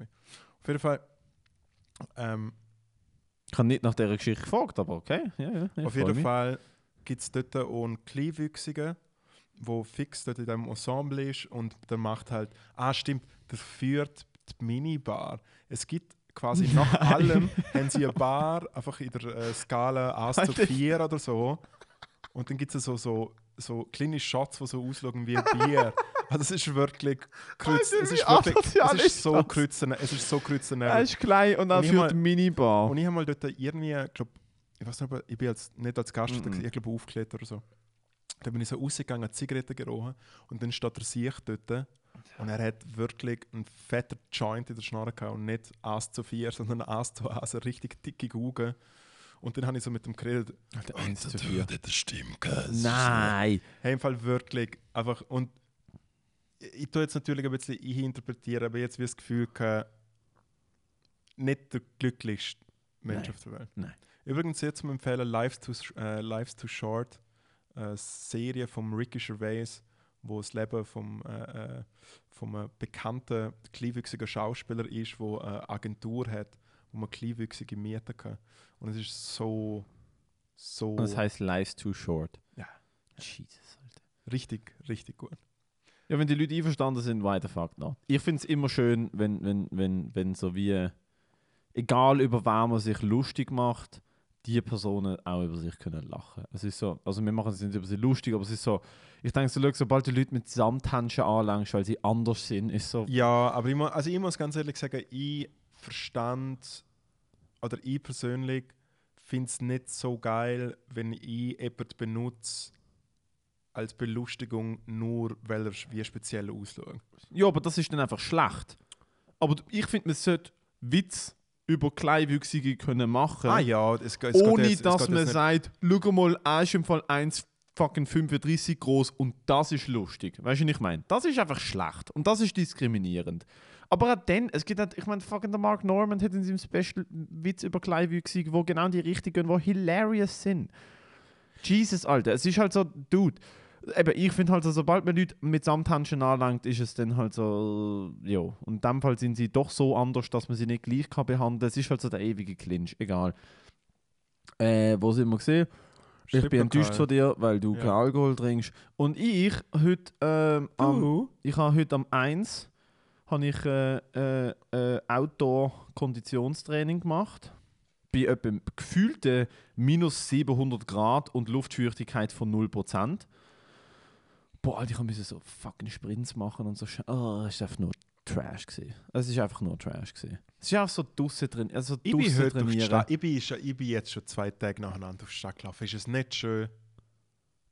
Speaker 3: Auf jeden Fall. Ähm,
Speaker 2: Ich habe nicht nach dieser Geschichte gefragt, aber okay. Ja, ja, ich
Speaker 3: auf jeden
Speaker 2: mich.
Speaker 3: Fall gibt es dort auch einen Kleinwüchsigen, der fix dort in diesem Ensemble ist und der macht halt. Ah, stimmt, der führt die Minibar. Es gibt quasi nach allem haben sie eine Bar, einfach in der äh, Skala 1 zu
Speaker 2: Alter.
Speaker 3: 4 oder so. Und dann gibt es so, so, so kleine Shots, die so ausschauen wie Bier. Also es ist wirklich kreuz, es ist wirklich, es
Speaker 2: ist
Speaker 3: so kreuzen, es ist so kreuzen.
Speaker 2: Er ist klein und dann
Speaker 3: mal-
Speaker 2: eine Minibar.
Speaker 3: Und ich habe mal dort irgendwie, ich glaube, ich weiß nicht, ob- ich bin als, nicht als Gast,
Speaker 2: Mhm.
Speaker 3: mm ich glaube aufgeklettert oder so. Da bin ich so rausgegangen, Zigaretten gerochen und dann steht er sich dort und er hat wirklich einen fetten Joint in der Schnarre gehabt und nicht Ass zu 4, sondern Ass zu Ass, eine richtig dicke Augen. Und dann habe ich so mit dem geredet,
Speaker 2: Alter, 1 zu 4.
Speaker 3: das stimmt, gell?
Speaker 2: Nein!
Speaker 3: Hey, im Fall wirklich einfach und ich, ich tue jetzt natürlich ein bisschen ich interpretieren, aber jetzt wie das Gefühl gehabt, nicht der glücklichste Mensch
Speaker 2: Nein.
Speaker 3: auf der Welt.
Speaker 2: Nein.
Speaker 3: Übrigens jetzt zum Empfehlen Lives Too, äh, Lives Too Short, eine Serie von Ricky Gervais, wo das Leben vom, äh, äh, vom äh, bekannten kleinwüchsigen Schauspieler ist, wo eine Agentur hat, wo man kleinwüchsige mieten kann. Und es ist so, so
Speaker 2: Und das heißt Life's Too Short.
Speaker 3: Ja.
Speaker 2: Jesus, Alter.
Speaker 3: richtig, richtig gut.
Speaker 2: Ja, wenn die Leute einverstanden sind, why the fuck not? Ich finde es immer schön, wenn, wenn, wenn, wenn so wie, egal über wen man sich lustig macht, die Personen auch über sich können lachen. Es ist so, also wir machen es nicht über sie lustig, aber es ist so, ich denke so, sobald die Leute mit Samthändchen anlangst, weil sie anders sind, ist so,
Speaker 3: Ja, aber ich, mu also ich muss ganz ehrlich sagen, ich verstand oder ich persönlich finde es nicht so geil, wenn ich jemanden benutze als Belustigung, nur weil er wie speziell ausschaut.
Speaker 2: ja, aber das ist dann einfach schlecht. Aber ich finde, man sollte Witz über Kleinwüchsige können machen.
Speaker 3: Ah ja, es, es
Speaker 2: ohne
Speaker 3: jetzt-
Speaker 2: dass man sagt, schau mal, er ist im Fall 1 fucking 35 groß und das ist lustig. Weißt du, was ich meine? Das ist einfach schlecht und das ist diskriminierend. Aber auch dann, es gibt halt, ich meine, fucking der Mark Norman hat in seinem Special Witz über Kleinwüchsige, wo genau die Richtung gehen, wo hilarious sind. Jesus, Alter, es ist halt so, Dude. Eben, ich finde halt so, sobald man Leute mit Samthändchen anlangt, ist es dann halt so, ja. Und in dem Fall sind sie doch so anders, dass man sie nicht gleich kann behandeln. Es ist halt so der ewige Clinch, egal. Äh, wo sind wir gesehen? Ich bin enttäuscht von dir, weil du
Speaker 3: Ja.
Speaker 2: keinen Alkohol trinkst. Und ich, heute, ähm, am, ich habe heute am 1 habe ich äh, äh, äh, Outdoor-Konditionstraining gemacht. Bei etwa gefühlten minus 700 Grad und Luftfeuchtigkeit von 0%. Boah, Alter, ich musste so fucking Sprints machen und so. Oh, es war einfach nur Trash. Gewesen. Es ist einfach nur Trash. Gewesen. Es ist auch so draussen drin. Also
Speaker 3: Ich bin, heute
Speaker 2: trainieren.
Speaker 3: Ich, bin schon, ich bin jetzt schon zwei Tage nacheinander auf die Stadt gelaufen. Ist es nicht schön?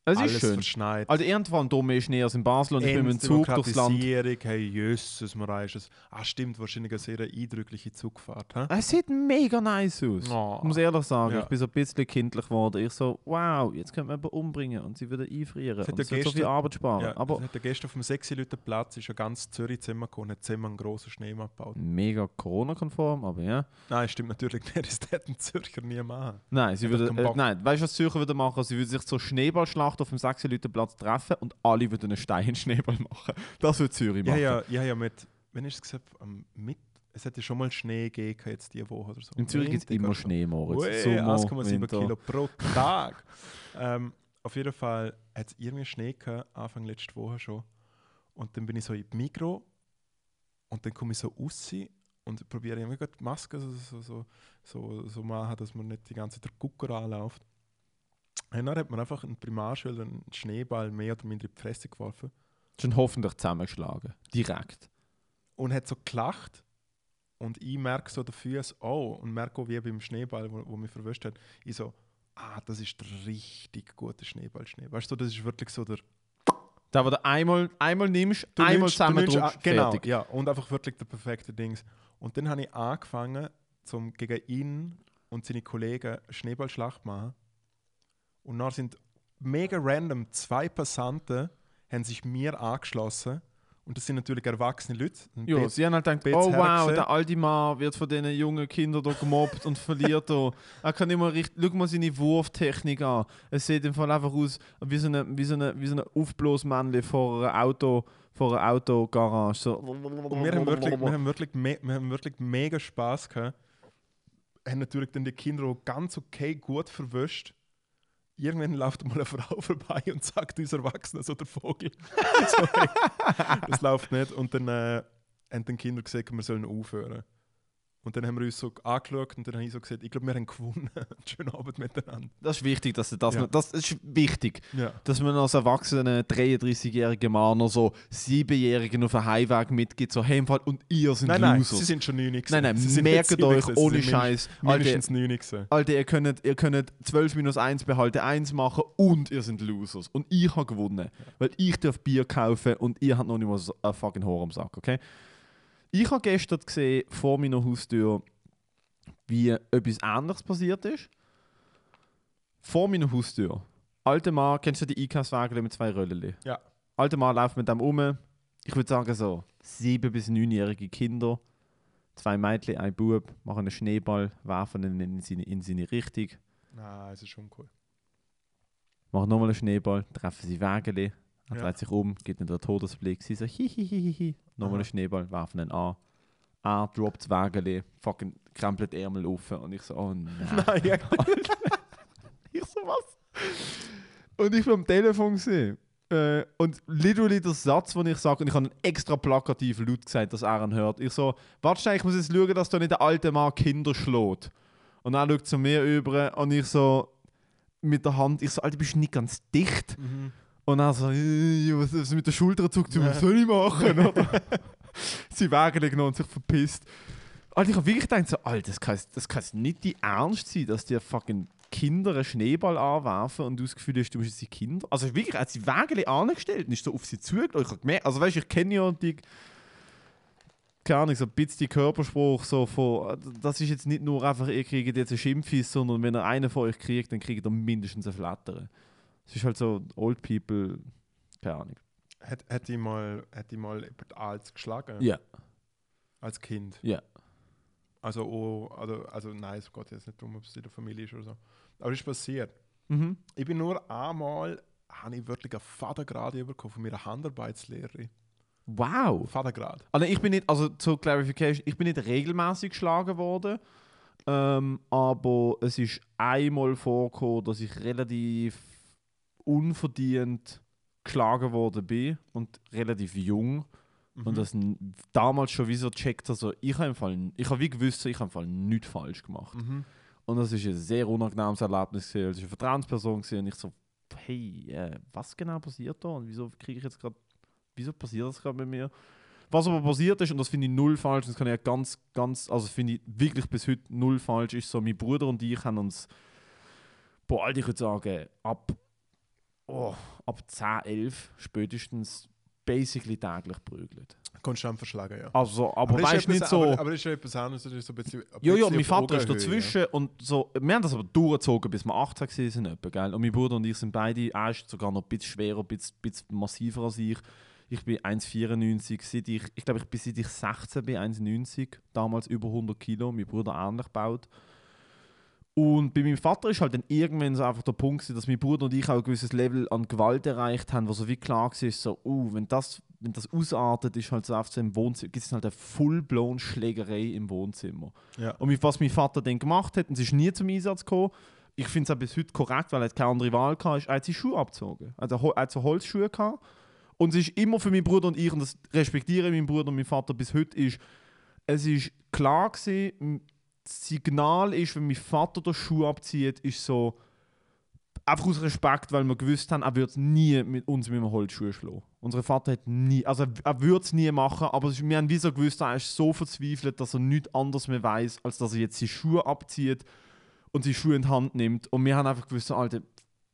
Speaker 2: Es ist schön.
Speaker 3: verschneit.
Speaker 2: Also irgendwann da mehr Schnee als in Basel und ich bin mit dem Zug durchs Land.
Speaker 3: Hey, Jesus, Marais. ist es- Ah, stimmt, wahrscheinlich eine sehr eindrückliche Zugfahrt. hä?
Speaker 2: Es sieht mega nice aus.
Speaker 3: Oh.
Speaker 2: Ich muss ehrlich sagen,
Speaker 3: Ja.
Speaker 2: ich bin so ein bisschen kindlich geworden. Ich so, wow, jetzt könnte man jemanden umbringen und sie wieder einfrieren.
Speaker 3: Das
Speaker 2: Und es wird so viel Arbeit sparen.
Speaker 3: Ja,
Speaker 2: Aber
Speaker 3: hat der gestern auf dem 6 Leute Platz ist ein ganz Zürich Zimmer gekommen und hat zusammen einen grossen Schneemann gebaut.
Speaker 2: mega Corona-konform, aber ja.
Speaker 3: Nein, stimmt natürlich nicht. Das hätten Zürcher nie machen.
Speaker 2: Nein, sie
Speaker 3: keinen
Speaker 2: äh, nein, weißt du, was Zürcher würden machen? Sie würden sich zur Schneeballschlacht auf dem 6 Platz treffen und alle würden einen Stein-Schneeball machen. Das würde Zürich machen.
Speaker 3: ja, ja, ja, mit, wenn ich es gesagt am mit, es hätte schon mal Schnee gegeben jetzt diese Woche oder so.
Speaker 2: In Zürich gibt es immer. Schnee, Moritz.
Speaker 3: Ui,
Speaker 2: Sommer,
Speaker 3: 1,7
Speaker 2: Winter.
Speaker 3: Kilo pro Tag. ähm, auf jeden Fall hat es irgendwie Schnee gehabt, Anfang letzte Woche schon. Und dann bin ich so in Mikro und dann komme ich so raus und probiere irgendwie die Maske so, so, so, so, so machen, dass man nicht die ganze Zeit der Gucker anläuft. Und dann hat man einfach einen Primarschüler einen Schneeball mehr oder minder in die Fresse geworfen
Speaker 2: Schon hoffentlich zusammengeschlagen. Direkt.
Speaker 3: und hat so gelacht. Und ich merke so dafür, oh, und merke auch wie beim Schneeball, wo, wo mich verwischt hat, ich so, ah, das ist der richtig gute Schneeball-Schnee. Weißt du, das ist wirklich so der.
Speaker 2: Da, wo du einmal, einmal nimmst,
Speaker 3: Du
Speaker 2: einmal
Speaker 3: nimmst- ah, Genau,
Speaker 2: fertig.
Speaker 3: ja, und einfach wirklich der perfekte Dings. Und dann habe ich angefangen, zum gegen ihn und seine Kollegen Schneeballschlacht zu machen. Und dann sind mega random zwei Passanten, haben sich mir angeschlossen Und das sind natürlich erwachsene Leute.
Speaker 2: Ja,
Speaker 3: Bets-
Speaker 2: sie haben halt gedacht,
Speaker 3: Bets
Speaker 2: oh wow, der alte Mann wird von diesen jungen Kindern hier gemobbt und verliert hier. Er kann immer richtig, schau mal seine Wurftechnik an. Es sieht im Fall einfach aus wie so eine, wie so eine, wie so ein Aufblasmännchen vor einer Auto, vor einer Autogarage. So.
Speaker 3: Und wir haben wirklich, wir haben wirklich, me wir haben wirklich mega Spaß gehabt. Haben natürlich dann die Kinder auch ganz okay gut verwischt. Irgendwann läuft mal eine Frau vorbei und sagt uns Erwachsenen so der Vogel. so, hey, das läuft nicht. Und dann äh, haben die Kinder gesagt, wir sollen aufhören. Und dann haben wir uns so angeschaut und dann habe ich so gesagt, ich glaube, wir haben gewonnen. Schönen Abend miteinander.
Speaker 2: Das ist wichtig, dass das,
Speaker 3: Ja.
Speaker 2: das ist wichtig,
Speaker 3: Ja.
Speaker 2: dass man als erwachsener 33-jähriger Mann noch so 7-Jährigen auf den Heimweg mitgibt, so hey, im Fall, und ihr sind
Speaker 3: Nein, nein,
Speaker 2: Losers.
Speaker 3: sie sind schon 9 gewesen.
Speaker 2: nein, nein,
Speaker 3: Sie sind
Speaker 2: merkt euch
Speaker 3: gewesen,
Speaker 2: ohne
Speaker 3: sind
Speaker 2: Scheiß.
Speaker 3: Mindestens 9 gewesen.
Speaker 2: Alter, ihr könnt, ihr könnt 12 minus 1 behalten, 1 machen und ihr seid Losers. Und ich habe gewonnen. Weil ich darf Bier kaufen und ihr habt noch nicht mal so ein fucking Horror am Sack, okay? Ich habe gestern gesehen, vor meiner Haustür, wie etwas Ähnliches passiert ist. Vor meiner Haustür. Alter Mann, kennst du die Einkaufswagen mit zwei Röllchen?
Speaker 3: Ja.
Speaker 2: Alter Mann läuft mit dem um. Ich würde sagen so, sieben- bis neunjährige Kinder. Zwei Mädchen, ein Bub, machen einen Schneeball, werfen ihn in seine, in seine Richtung.
Speaker 3: Nein, es ist schon cool.
Speaker 2: Machen nochmal einen Schneeball, treffen sie Wägele. Er
Speaker 3: Ja.
Speaker 2: dreht sich um, gibt in den Todesblick. Sie so hihihihi. Nochmal einen Schneeball, werfen ihn an. Er droppt das Wägele, fucking krempelt Ärmel auf. Und ich so, oh nein.
Speaker 3: Nein, ja.
Speaker 2: ich so, was? Und ich war am Telefon gesehen. Äh, und literally der Satz, den ich sage, und ich habe einen extra plakativ laut gesagt, dass er ihn hört. Ich so, warte ich muss jetzt schauen, dass da nicht der alte Mann Kinder schlägt. Und er schaut zu mir über und ich so mit der Hand, ich so, Alter, bist du nicht ganz dicht?
Speaker 3: Mhm.
Speaker 2: Und er so, äh, was was mit der Schulter zuckt, was soll ich machen? Oder? Sie Wägel genommen und sich verpisst. Alter, ich habe wirklich gedacht, so, Alter, das kann, das kann nicht die Ernst sein, dass die fucking Kinder einen Schneeball anwerfen und du das Gefühl hast, du musst jetzt die Kinder. Also wirklich, hat sie Wägel angestellt und ist so auf sie zugelaufen. Ich habe gemerkt, also weißt du, ich kenne ja die. Keine Ahnung, so ein bisschen die Körperspruch, so von, das ist jetzt nicht nur einfach, ihr kriegt jetzt einen Schimpfis, sondern wenn er einen von euch kriegt, dann kriegt er mindestens ein Flattern. Es ist halt so, Old People, keine Ahnung.
Speaker 3: Hat, hat die mal, hat die mal jemand als geschlagen?
Speaker 2: Ja.
Speaker 3: Als Kind?
Speaker 2: Ja.
Speaker 3: Also, oh, also, also nein, es geht jetzt nicht darum, ob es in der Familie ist oder so. Aber es ist passiert.
Speaker 2: Mhm.
Speaker 3: Ich bin nur einmal, habe ich wirklich einen Vatergrad bekommen von meiner Handarbeitslehrerin.
Speaker 2: Wow.
Speaker 3: Vatergrad.
Speaker 2: Also ich bin nicht, also zur Clarification, ich bin nicht regelmäßig geschlagen worden, ähm, aber es ist einmal vorgekommen, dass ich relativ unverdient geschlagen worden bin und relativ jung
Speaker 3: Mhm.
Speaker 2: und das damals schon wie so gecheckt also ich habe im Fall, ich habe wie gewusst, ich habe im Fall nichts falsch gemacht
Speaker 3: Mhm.
Speaker 2: und das ist ein sehr unangenehmes Erlebnis gewesen. Es eine Vertrauensperson gewesen und ich so, hey, äh, was genau passiert da und wieso kriege ich jetzt gerade, wieso passiert das gerade mit mir? Was aber passiert ist, und das finde ich null falsch, das kann ich ja ganz, ganz, also finde ich wirklich bis heute null falsch, ist so, mein Bruder und ich haben uns, boah, ich würde sagen, ab, oh, ab 10, 11 spätestens basically täglich prügelt.
Speaker 3: Konstant verschlagen, ja.
Speaker 2: Also, aber,
Speaker 3: ist
Speaker 2: weißt nicht
Speaker 3: etwas-
Speaker 2: so...
Speaker 3: Aber, aber ist ja etwas anderes. Das ist so ein bisschen, ein
Speaker 2: Ja, ja, mein Vater ist dazwischen und so, wir haben das aber durchgezogen, bis wir 18 waren, etwa, gell? Und mein Bruder und ich sind beide, er ist sogar noch ein bisschen schwerer, ein bisschen, bisschen massiver als ich. Ich bin 1,94, seit ich, ich glaube, ich bin seit ich 16 bin, 1,90, damals über 100 Kilo, mein Bruder ähnlich gebaut. Und bei meinem Vater ist halt dann irgendwann so einfach der Punkt, dass mein Bruder und ich auch ein gewisses Level an Gewalt erreicht haben, wo so wie klar war, so, uh, wenn das, wenn das ausartet, ist halt so einfach so im Wohnzimmer, gibt es halt eine full-blown Schlägerei im Wohnzimmer.
Speaker 3: Ja.
Speaker 2: Und mit was mein Vater dann gemacht hat, und es ist nie zum Einsatz gekommen, ich finde es auch bis heute korrekt, weil er keine andere Wahl hatte, ist, er hat seine Schuhe abgezogen. Also er hat so Holzschuhe gehabt. Und es ist immer für meinen Bruder und ich, und das respektiere ich meinen Bruder und meinen Vater bis heute, ist, es ist klar gewesen, das Signal ist, wenn mein Vater den Schuh abzieht, ist so, einfach aus Respekt, weil wir gewusst haben, er wird nie mit uns mit einem Holzschuh schlagen. Unser Vater hat nie, also er- würde es nie machen, aber wir haben wie so gewusst, er ist so verzweifelt, dass er nichts anderes mehr weiß, als dass er jetzt seine Schuhe abzieht und die Schuhe in die Hand nimmt. Und wir haben einfach gewusst, Alter,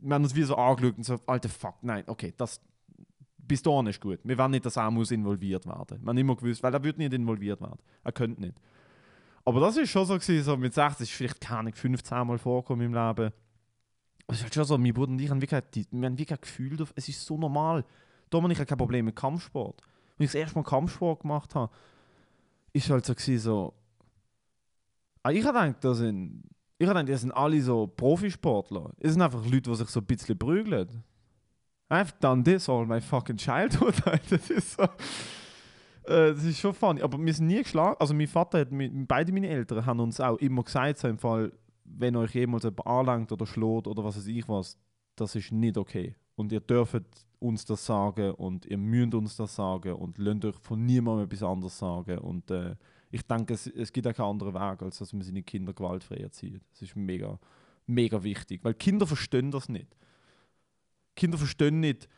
Speaker 2: wir haben uns wie so angeschaut und so, Alter, fuck, nein, okay, das bis dahin ist gut. Wir wollen nicht, dass er muss involviert werden. Wir haben immer gewusst, weil er wird nicht involviert werden. Er könnte nicht. Aber das ist schon so gewesen, so mit 16 ist vielleicht keine Ahnung, 15 Mal vorgekommen im Leben. Es ist halt schon so, mein Bruder und ich haben wirklich, wir haben wirklich ein Gefühl, dafür, es ist so normal. Da habe ich kein Problem mit Kampfsport. ich das erste Mal Kampfsport gemacht habe, ist halt so, gewesen, so ah, ich habe gedacht, das sind, ich habe gedacht, das sind alle so Profisportler. Es sind einfach Leute, die sich so ein bisschen prügeln. I've done this all my fucking childhood. das ist so. Äh, das ist schon funny. Aber wir sind nie geschlagen. Also mein Vater hat, beide meine Eltern haben uns auch immer gesagt, so im Fall, wenn euch jemals jemand anlangt oder schlägt oder was weiß ich was, das ist nicht okay. Und ihr dürft uns das sagen und ihr müsst uns das sagen und lasst euch von niemandem etwas anderes sagen. Und äh, ich denke, es, es gibt auch keinen anderen Weg, als dass man seine Kinder gewaltfrei erzieht. Das ist mega, mega wichtig. Weil Kinder verstehen das nicht. Kinder verstehen nicht.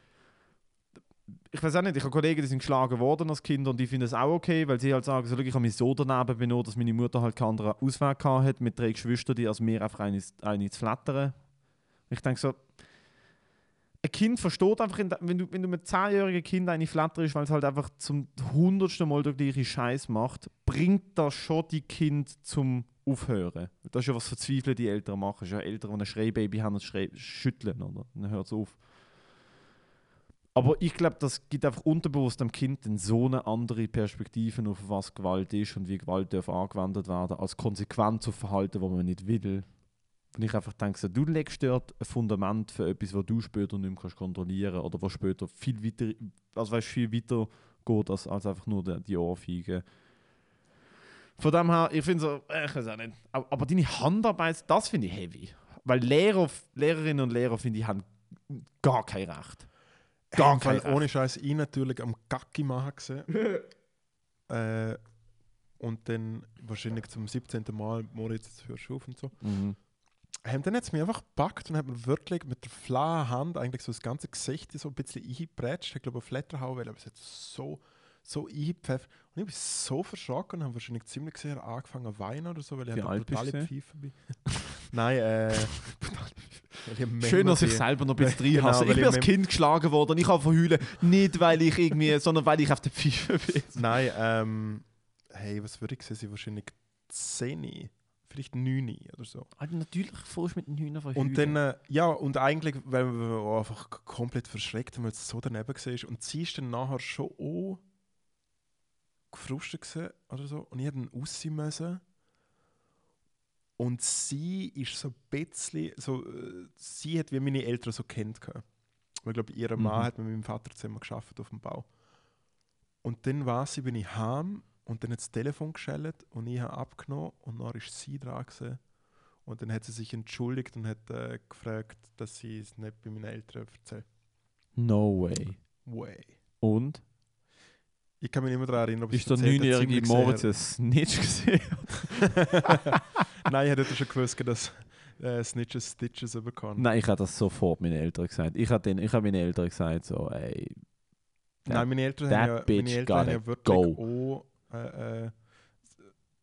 Speaker 2: Ich weiß auch nicht, ich habe Kollegen, die sind geschlagen worden als Kinder und die finden es auch okay, weil sie halt sagen, so, ich habe mich so daneben benutzt, dass meine Mutter halt keinen anderen Ausweg hat mit drei Geschwistern, die als mir einfach eine, eine zu flattern. Ich denke so, ein Kind versteht einfach, in der- wenn du, wenn du mit einem 10-jährigen Kind eine flatterst, weil es halt einfach zum hundertsten Mal den gleichen Scheiß macht, bringt das schon die Kind zum Aufhören. Das ist ja was verzweifelte die Eltern machen. Es ist ja Eltern, die ein Schreibaby haben und schütteln, oder? Dann hört es auf. Aber ich glaube, das gibt einfach unterbewusst dem Kind dann so eine andere Perspektive auf was Gewalt ist und wie Gewalt darf angewendet werden, als Konsequenz auf Verhalten, das man nicht will. Und ich einfach denke, du legst dort ein Fundament für etwas, was du später nicht mehr kannst kontrollieren oder was später viel weiter, also weißt, viel weiter geht als, als einfach nur die, die Ohrfeige. Von dem her, ich finde so, äh, ich weiß auch nicht. Aber, aber deine Handarbeit, das finde ich heavy. Weil Lehrer, Lehrerinnen und Lehrer, finde ich, haben gar kein Recht. Gar kein Recht.
Speaker 3: ohne Scheiß ich natürlich am Gacki machen gesehen. äh, und dann wahrscheinlich zum 17. Mal Moritz jetzt hörst du auf und so.
Speaker 2: Mhm.
Speaker 3: Haben dann jetzt mich einfach gepackt und haben mir wirklich mit der flachen Hand eigentlich so das ganze Gesicht so ein bisschen eingeprätscht. Ich glaube, auf Flatterhauen, weil aber es hat so, so eingepfefft. Und ich bin so verschrocken und habe wahrscheinlich ziemlich sehr angefangen zu weinen oder so, weil ich halt
Speaker 2: du?
Speaker 3: Pfeife bin. Nein, äh.
Speaker 2: Schön, dass ich selber noch ein bisschen
Speaker 3: Genau,
Speaker 2: reinhasse.
Speaker 3: weil
Speaker 2: ich bin als Kind geschlagen worden und ich habe verheulen. Nicht, weil ich irgendwie, sondern weil ich auf der Pfeife bin.
Speaker 3: Nein, ähm. Hey, was würde ich sagen? Sie wahrscheinlich 10, vielleicht 9 oder so.
Speaker 2: Also natürlich fährst du mit den Hühnern verheulen.
Speaker 3: Und dann, äh, ja, und eigentlich, weil wir einfach komplett verschreckt haben, weil es so daneben war. Und sie ist dann nachher schon auch gefrustet gewesen oder so. Und ich hätte dann aussehen müssen. Und sie ist so ein bisschen, so, äh, sie hat wie meine Eltern so kennt. gehabt. Weil, ich glaube, ihr Mann
Speaker 2: Mhm.
Speaker 3: hat mit meinem Vater zusammen geschafft auf dem Bau. Und dann war sie, bin ich heim und dann hat das Telefon geschellt und ich habe abgenommen und dann ist sie dran gewesen. Und dann hat sie sich entschuldigt und hat äh, gefragt, dass sie es nicht bei meinen Eltern erzählt.
Speaker 2: No way.
Speaker 3: Way.
Speaker 2: Und?
Speaker 3: Ich kann mich nicht mehr daran erinnern, ob
Speaker 2: Ist
Speaker 3: ich
Speaker 2: der
Speaker 3: es erzählt habe,
Speaker 2: neunjährige
Speaker 3: ziemlich
Speaker 2: Moritz
Speaker 3: sehr.
Speaker 2: ein Snitch gesehen?
Speaker 3: Nein, ich hätte schon gewusst, dass äh, Snitches Stitches bekommen.
Speaker 2: Nein, ich habe das sofort meinen Eltern gesagt. Ich habe, den, ich habe meinen Eltern gesagt, so, ey,
Speaker 3: Nein, meine Eltern
Speaker 2: that
Speaker 3: haben ja,
Speaker 2: bitch
Speaker 3: meine Eltern haben ja
Speaker 2: gotta
Speaker 3: wirklich auch äh, äh,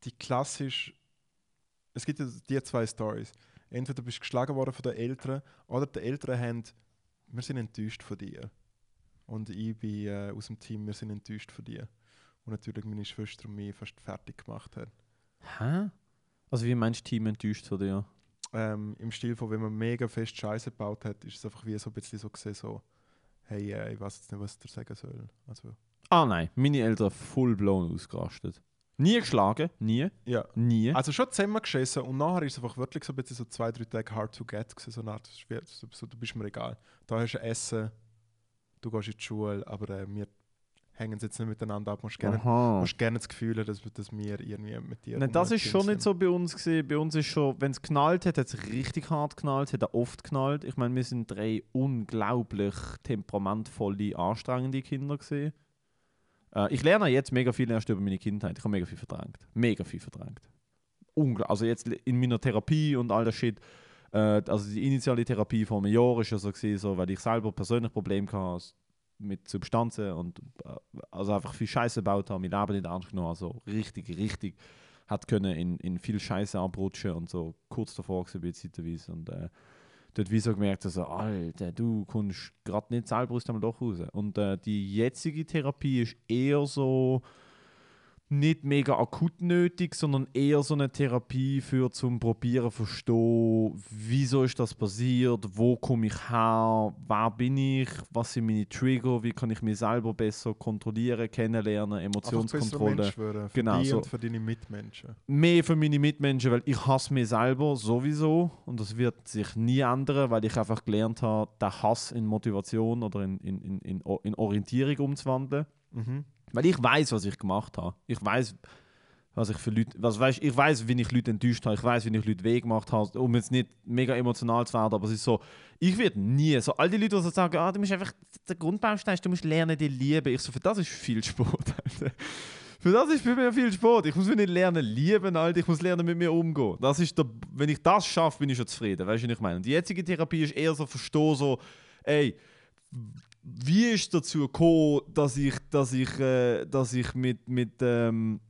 Speaker 3: die klassisch. Es gibt ja die zwei Stories. Entweder bist du geschlagen worden von den Eltern oder die Eltern haben, wir sind enttäuscht von dir. Und ich bin äh, aus dem Team, wir sind enttäuscht von dir. Und natürlich meine Schwester und mich fast fertig gemacht haben.
Speaker 2: hä? Also wie meinst du Team enttäuscht von dir?
Speaker 3: Ähm, Im Stil von, wenn man mega fest Scheiße gebaut hat, ist es einfach wie so ein bisschen so gesehen, so, hey, äh, ich weiß jetzt nicht, was ich dir sagen soll. Also,
Speaker 2: Ah nein, meine Eltern full blown ausgerastet. Nie geschlagen, nie,
Speaker 3: ja.
Speaker 2: nie.
Speaker 3: Also schon zusammengeschissen und nachher ist es einfach wirklich so ein bisschen so zwei, drei Tage hard to get gewesen, so eine Art, so, so, du bist mir egal. Da hast du Essen, du gehst in die Schule, aber äh, wir hängen jetzt nicht miteinander ab. Du musst gerne, musst gerne das Gefühl haben, dass, dass wir irgendwie mit dir
Speaker 2: Nein, das ist schon
Speaker 3: rumgehen
Speaker 2: nicht so bei uns gesehen. Bei uns ist schon, wenn es knallt hat, hat es richtig hart knallt, hat er oft knallt. Ich meine, wir sind drei unglaublich temperamentvolle, anstrengende Kinder gesehen. Äh, ich lerne jetzt mega viel erst über meine Kindheit. Ich habe mega viel verdrängt. Mega viel verdrängt. Ungla also jetzt in meiner Therapie und all das Shit. Äh, also die initiale Therapie vor einem Jahr ja so gewesen, so, weil ich selber persönlich Probleme hatte mit Substanzen und äh, also einfach viel Scheiße gebaut habe, mein Leben nicht ernst genommen, also richtig, richtig hat können in, in viel Scheiße abrutschen und so kurz davor gewesen zeitweise und äh, dort wie so gemerkt, also, Alter, du kommst gerade nicht selber aus dem Loch raus. Und äh, die jetzige Therapie ist eher so, nicht mega akut nötig, sondern eher so eine Therapie für zum Probieren verstehen, wieso ist das passiert, wo komme ich her, wer bin ich, was sind meine Trigger, wie kann ich mich selber besser kontrollieren, kennenlernen, Emotionskontrolle.
Speaker 3: Mensch werden. Für
Speaker 2: Genau,
Speaker 3: dich
Speaker 2: so.
Speaker 3: und für deine Mitmenschen.
Speaker 2: Mehr für meine Mitmenschen, weil ich hasse mich selber sowieso und das wird sich nie ändern, weil ich einfach gelernt habe, den Hass in Motivation oder in, in, in, in, in Orientierung umzuwandeln.
Speaker 3: Mhm.
Speaker 2: Weil ich weiß, was ich gemacht habe. Ich weiß, was ich für Leute, was weiß ich weiß, wie ich Leute enttäuscht habe. Ich weiß, wie ich Leute weh gemacht habe, um jetzt nicht mega emotional zu werden, aber es ist so, ich werde nie so all die Leute, die sagen, ah, du musst einfach der Grundbaustein ist, du musst lernen, die lieben. Ich so, für das ist viel Sport. Für das ist für mich viel Sport. Ich muss mich nicht lernen lieben, Alter. Ich muss lernen, mit mir umgehen. Das ist der, wenn ich das schaffe, bin ich schon zufrieden. Weißt du, was ich meine? Und die jetzige Therapie ist eher so verstehen, so, ey, wie ist dazu gekommen, dass ich, dass ich, äh, dass ich mit, mit, ähm,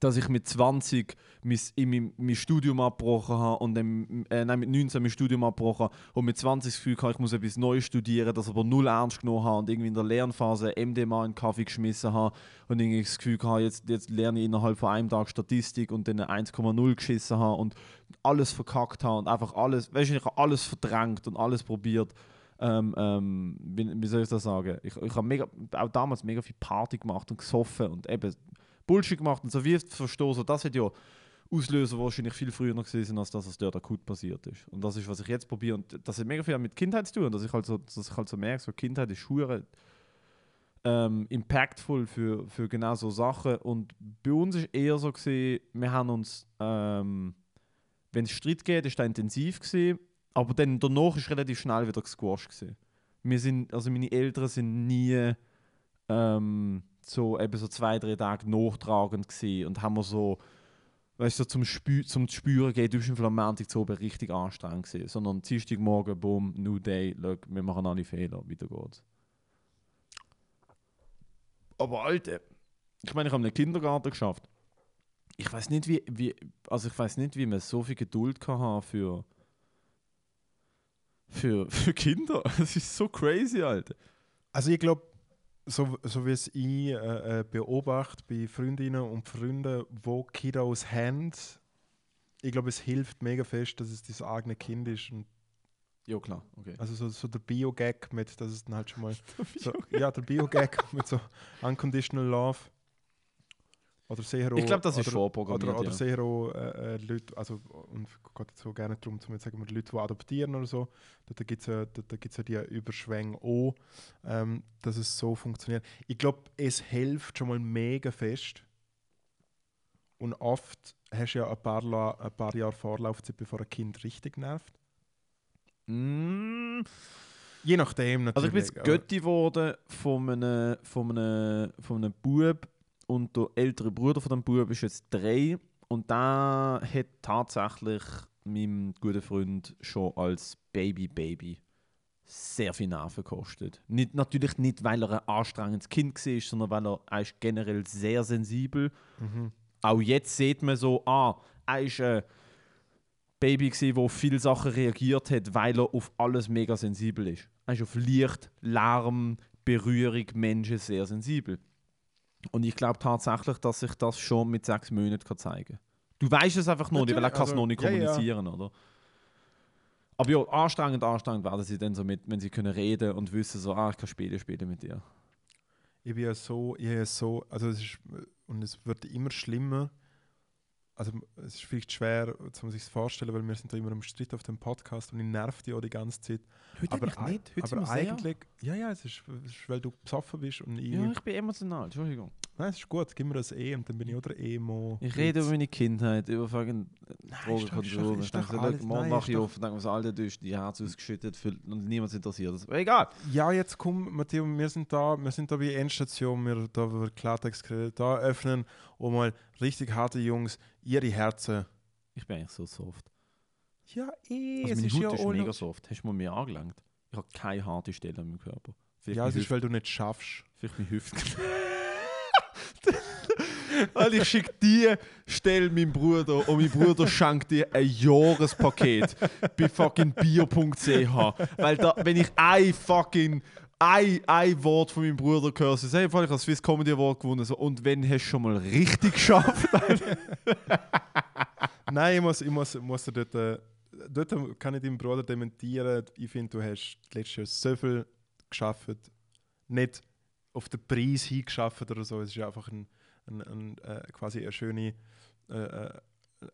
Speaker 2: dass ich mit 20 mein, in mein, mein Studium abgebrochen habe und dann, äh, nein, mit 19 mein Studium abgebrochen habe und mit 20 das Gefühl hatte, ich muss etwas Neues studieren, das aber null ernst genommen habe und irgendwie in der Lernphase MDMA in den Kaffee geschmissen habe und irgendwie das Gefühl hatte, jetzt, jetzt lerne ich innerhalb von einem Tag Statistik und dann eine 1,0 geschissen habe und alles verkackt habe und einfach alles, weißt du, ich habe alles verdrängt und alles probiert ähm, ähm, wie, wie soll ich das sagen? Ich, ich habe auch damals mega viel Party gemacht und gesoffen und eben Bullshit gemacht und so wie so, das hat ja Auslöser wahrscheinlich viel früher noch gewesen, als dass es dort akut passiert ist. Und das ist, was ich jetzt probiere. Und das hat mega viel mit Kindheit zu tun, dass ich halt so, dass ich halt so merke, so Kindheit ist hure ähm, impactful für, für genau so Sachen. Und bei uns ist eher so gesehen, wir haben uns, ähm, wenn es Streit geht, ist das intensiv gesehen, aber dann danach ist relativ schnell wieder gesquashed gesehen. Wir sind, also meine Eltern sind nie ähm, so eben so zwei, drei Tage nachtragend gewesen und haben wir so, weißt du, zum, Spü zum Spüren geht, du bist am Montag zu oben richtig anstrengend gewesen, sondern Dienstagmorgen, boom, new day, look, wir machen alle Fehler, weiter geht's. Aber Alter, ich meine, ich habe einen Kindergarten geschafft. Ich weiß nicht, wie, wie, also ich weiß nicht, wie man so viel Geduld kann haben für, für, für Kinder. Es ist so crazy, Alter.
Speaker 3: Also ich glaube, so, so wie es ich äh, äh, beobachte bei Freundinnen und Freunden, wo Kiddos haben, ich glaube, es hilft mega fest, dass es das eigene Kind ist. Und
Speaker 2: Ja, klar, okay.
Speaker 3: also so, so der Bio-Gag mit, dass es dann halt schon mal so, ja, der Bio-Gag mit so Unconditional Love. Oder sehr
Speaker 2: Ich glaube, das ist
Speaker 3: oder,
Speaker 2: vorprogrammiert.
Speaker 3: Oder, oder
Speaker 2: ja.
Speaker 3: sehr auch, äh, äh, Leute, also und geht jetzt so gerne darum, zum sagen wir Leute, die adoptieren oder so, da, gibt es ja, da, gibt's ja die Überschwänge auch, ähm, dass es so funktioniert. Ich glaube, es hilft schon mal mega fest. Und oft hast du ja ein paar, La ein paar Jahre Vorlaufzeit, bevor ein Kind richtig nervt.
Speaker 2: Mm,
Speaker 3: Je nachdem natürlich.
Speaker 2: Also ich bin jetzt Götti geworden von einem, von, einem, von einem Bub und der ältere Bruder von dem Bub ist jetzt drei und der hat tatsächlich meinem guten Freund schon als Baby-Baby sehr viel Nerven gekostet. Nicht, natürlich nicht, weil er ein anstrengendes Kind war, sondern weil er, er ist generell sehr sensibel
Speaker 3: Mhm.
Speaker 2: auch jetzt sieht man so, ah, er ist ein Baby gsi, wo viele Sachen reagiert hat, weil er auf alles mega sensibel ist. Er ist auf Licht, Lärm, Berührung, Menschen sehr sensibel. Und ich glaube tatsächlich, dass sich das schon mit sechs Monaten kann zeigen kann. Du weißt es einfach noch nicht, weil er
Speaker 3: Natürlich,
Speaker 2: kann es
Speaker 3: also,
Speaker 2: noch nicht
Speaker 3: ja, ja.
Speaker 2: kommunizieren, oder? Aber ja, anstrengend, anstrengend werden sie dann so mit, wenn sie können reden und wissen so, ah, ich kann spielen, spielen mit dir.
Speaker 3: Ich bin ja so, ich ja so, also es ist, und es wird immer schlimmer. Also es ist vielleicht schwer, um sich vorstellen, weil wir sind da immer im Streit auf dem Podcast und ich nerv dich auch die ganze Zeit.
Speaker 2: Heute
Speaker 3: aber
Speaker 2: eigentlich nicht, heute
Speaker 3: aber eigentlich, ja, ja, es ist, es ist, weil du besoffen bist und ich,
Speaker 2: Ja, ich bin emotional, Entschuldigung.
Speaker 3: Nein, es ist gut, gib mir das eh und dann bin ich auch der Emo.
Speaker 2: Ich rede über meine Kindheit, über fucking
Speaker 3: ist
Speaker 2: Ich so,
Speaker 3: alles-
Speaker 2: morgen mache ich auf und denke, was Alter, du hast die Herz ausgeschüttet und niemand interessiert das. Aber egal.
Speaker 3: Ja, jetzt komm, Matteo, wir sind da, wir sind da bei Endstation, wir da wird Klartext geredet, da öffnen und mal richtig harte Jungs ihre Herzen.
Speaker 2: Ich bin eigentlich so soft.
Speaker 3: Ja, eh,
Speaker 2: Also
Speaker 3: es ist
Speaker 2: Haut
Speaker 3: ja
Speaker 2: ist mega soft. Hast du mal mir angelangt? Ich habe keine harte Stelle an meinem Körper. Vielleicht
Speaker 3: Ja, es ist, weil du nicht schaffst.
Speaker 2: Vielleicht meine Hüfte. Alter, ich schicke die Stelle meinem Bruder und mein Bruder schenkt dir ein Jahrespaket bei fucking bio.ch. Weil da, wenn ich ein fucking ein, ein Wort von meinem Bruder gehört, so, hey, ich habe Swiss Comedy Award gewonnen. So, und wenn hast du schon mal richtig geschafft?
Speaker 3: Nein, ich muss, ich muss, muss dort, äh, dort kann ich deinen Bruder dementieren. Ich finde, du hast letztes Jahr so viel geschafft. Nicht auf den Preis hingeschafft oder so. Es ist einfach ein, ein, ein, äh, quasi eine schöne, äh, äh,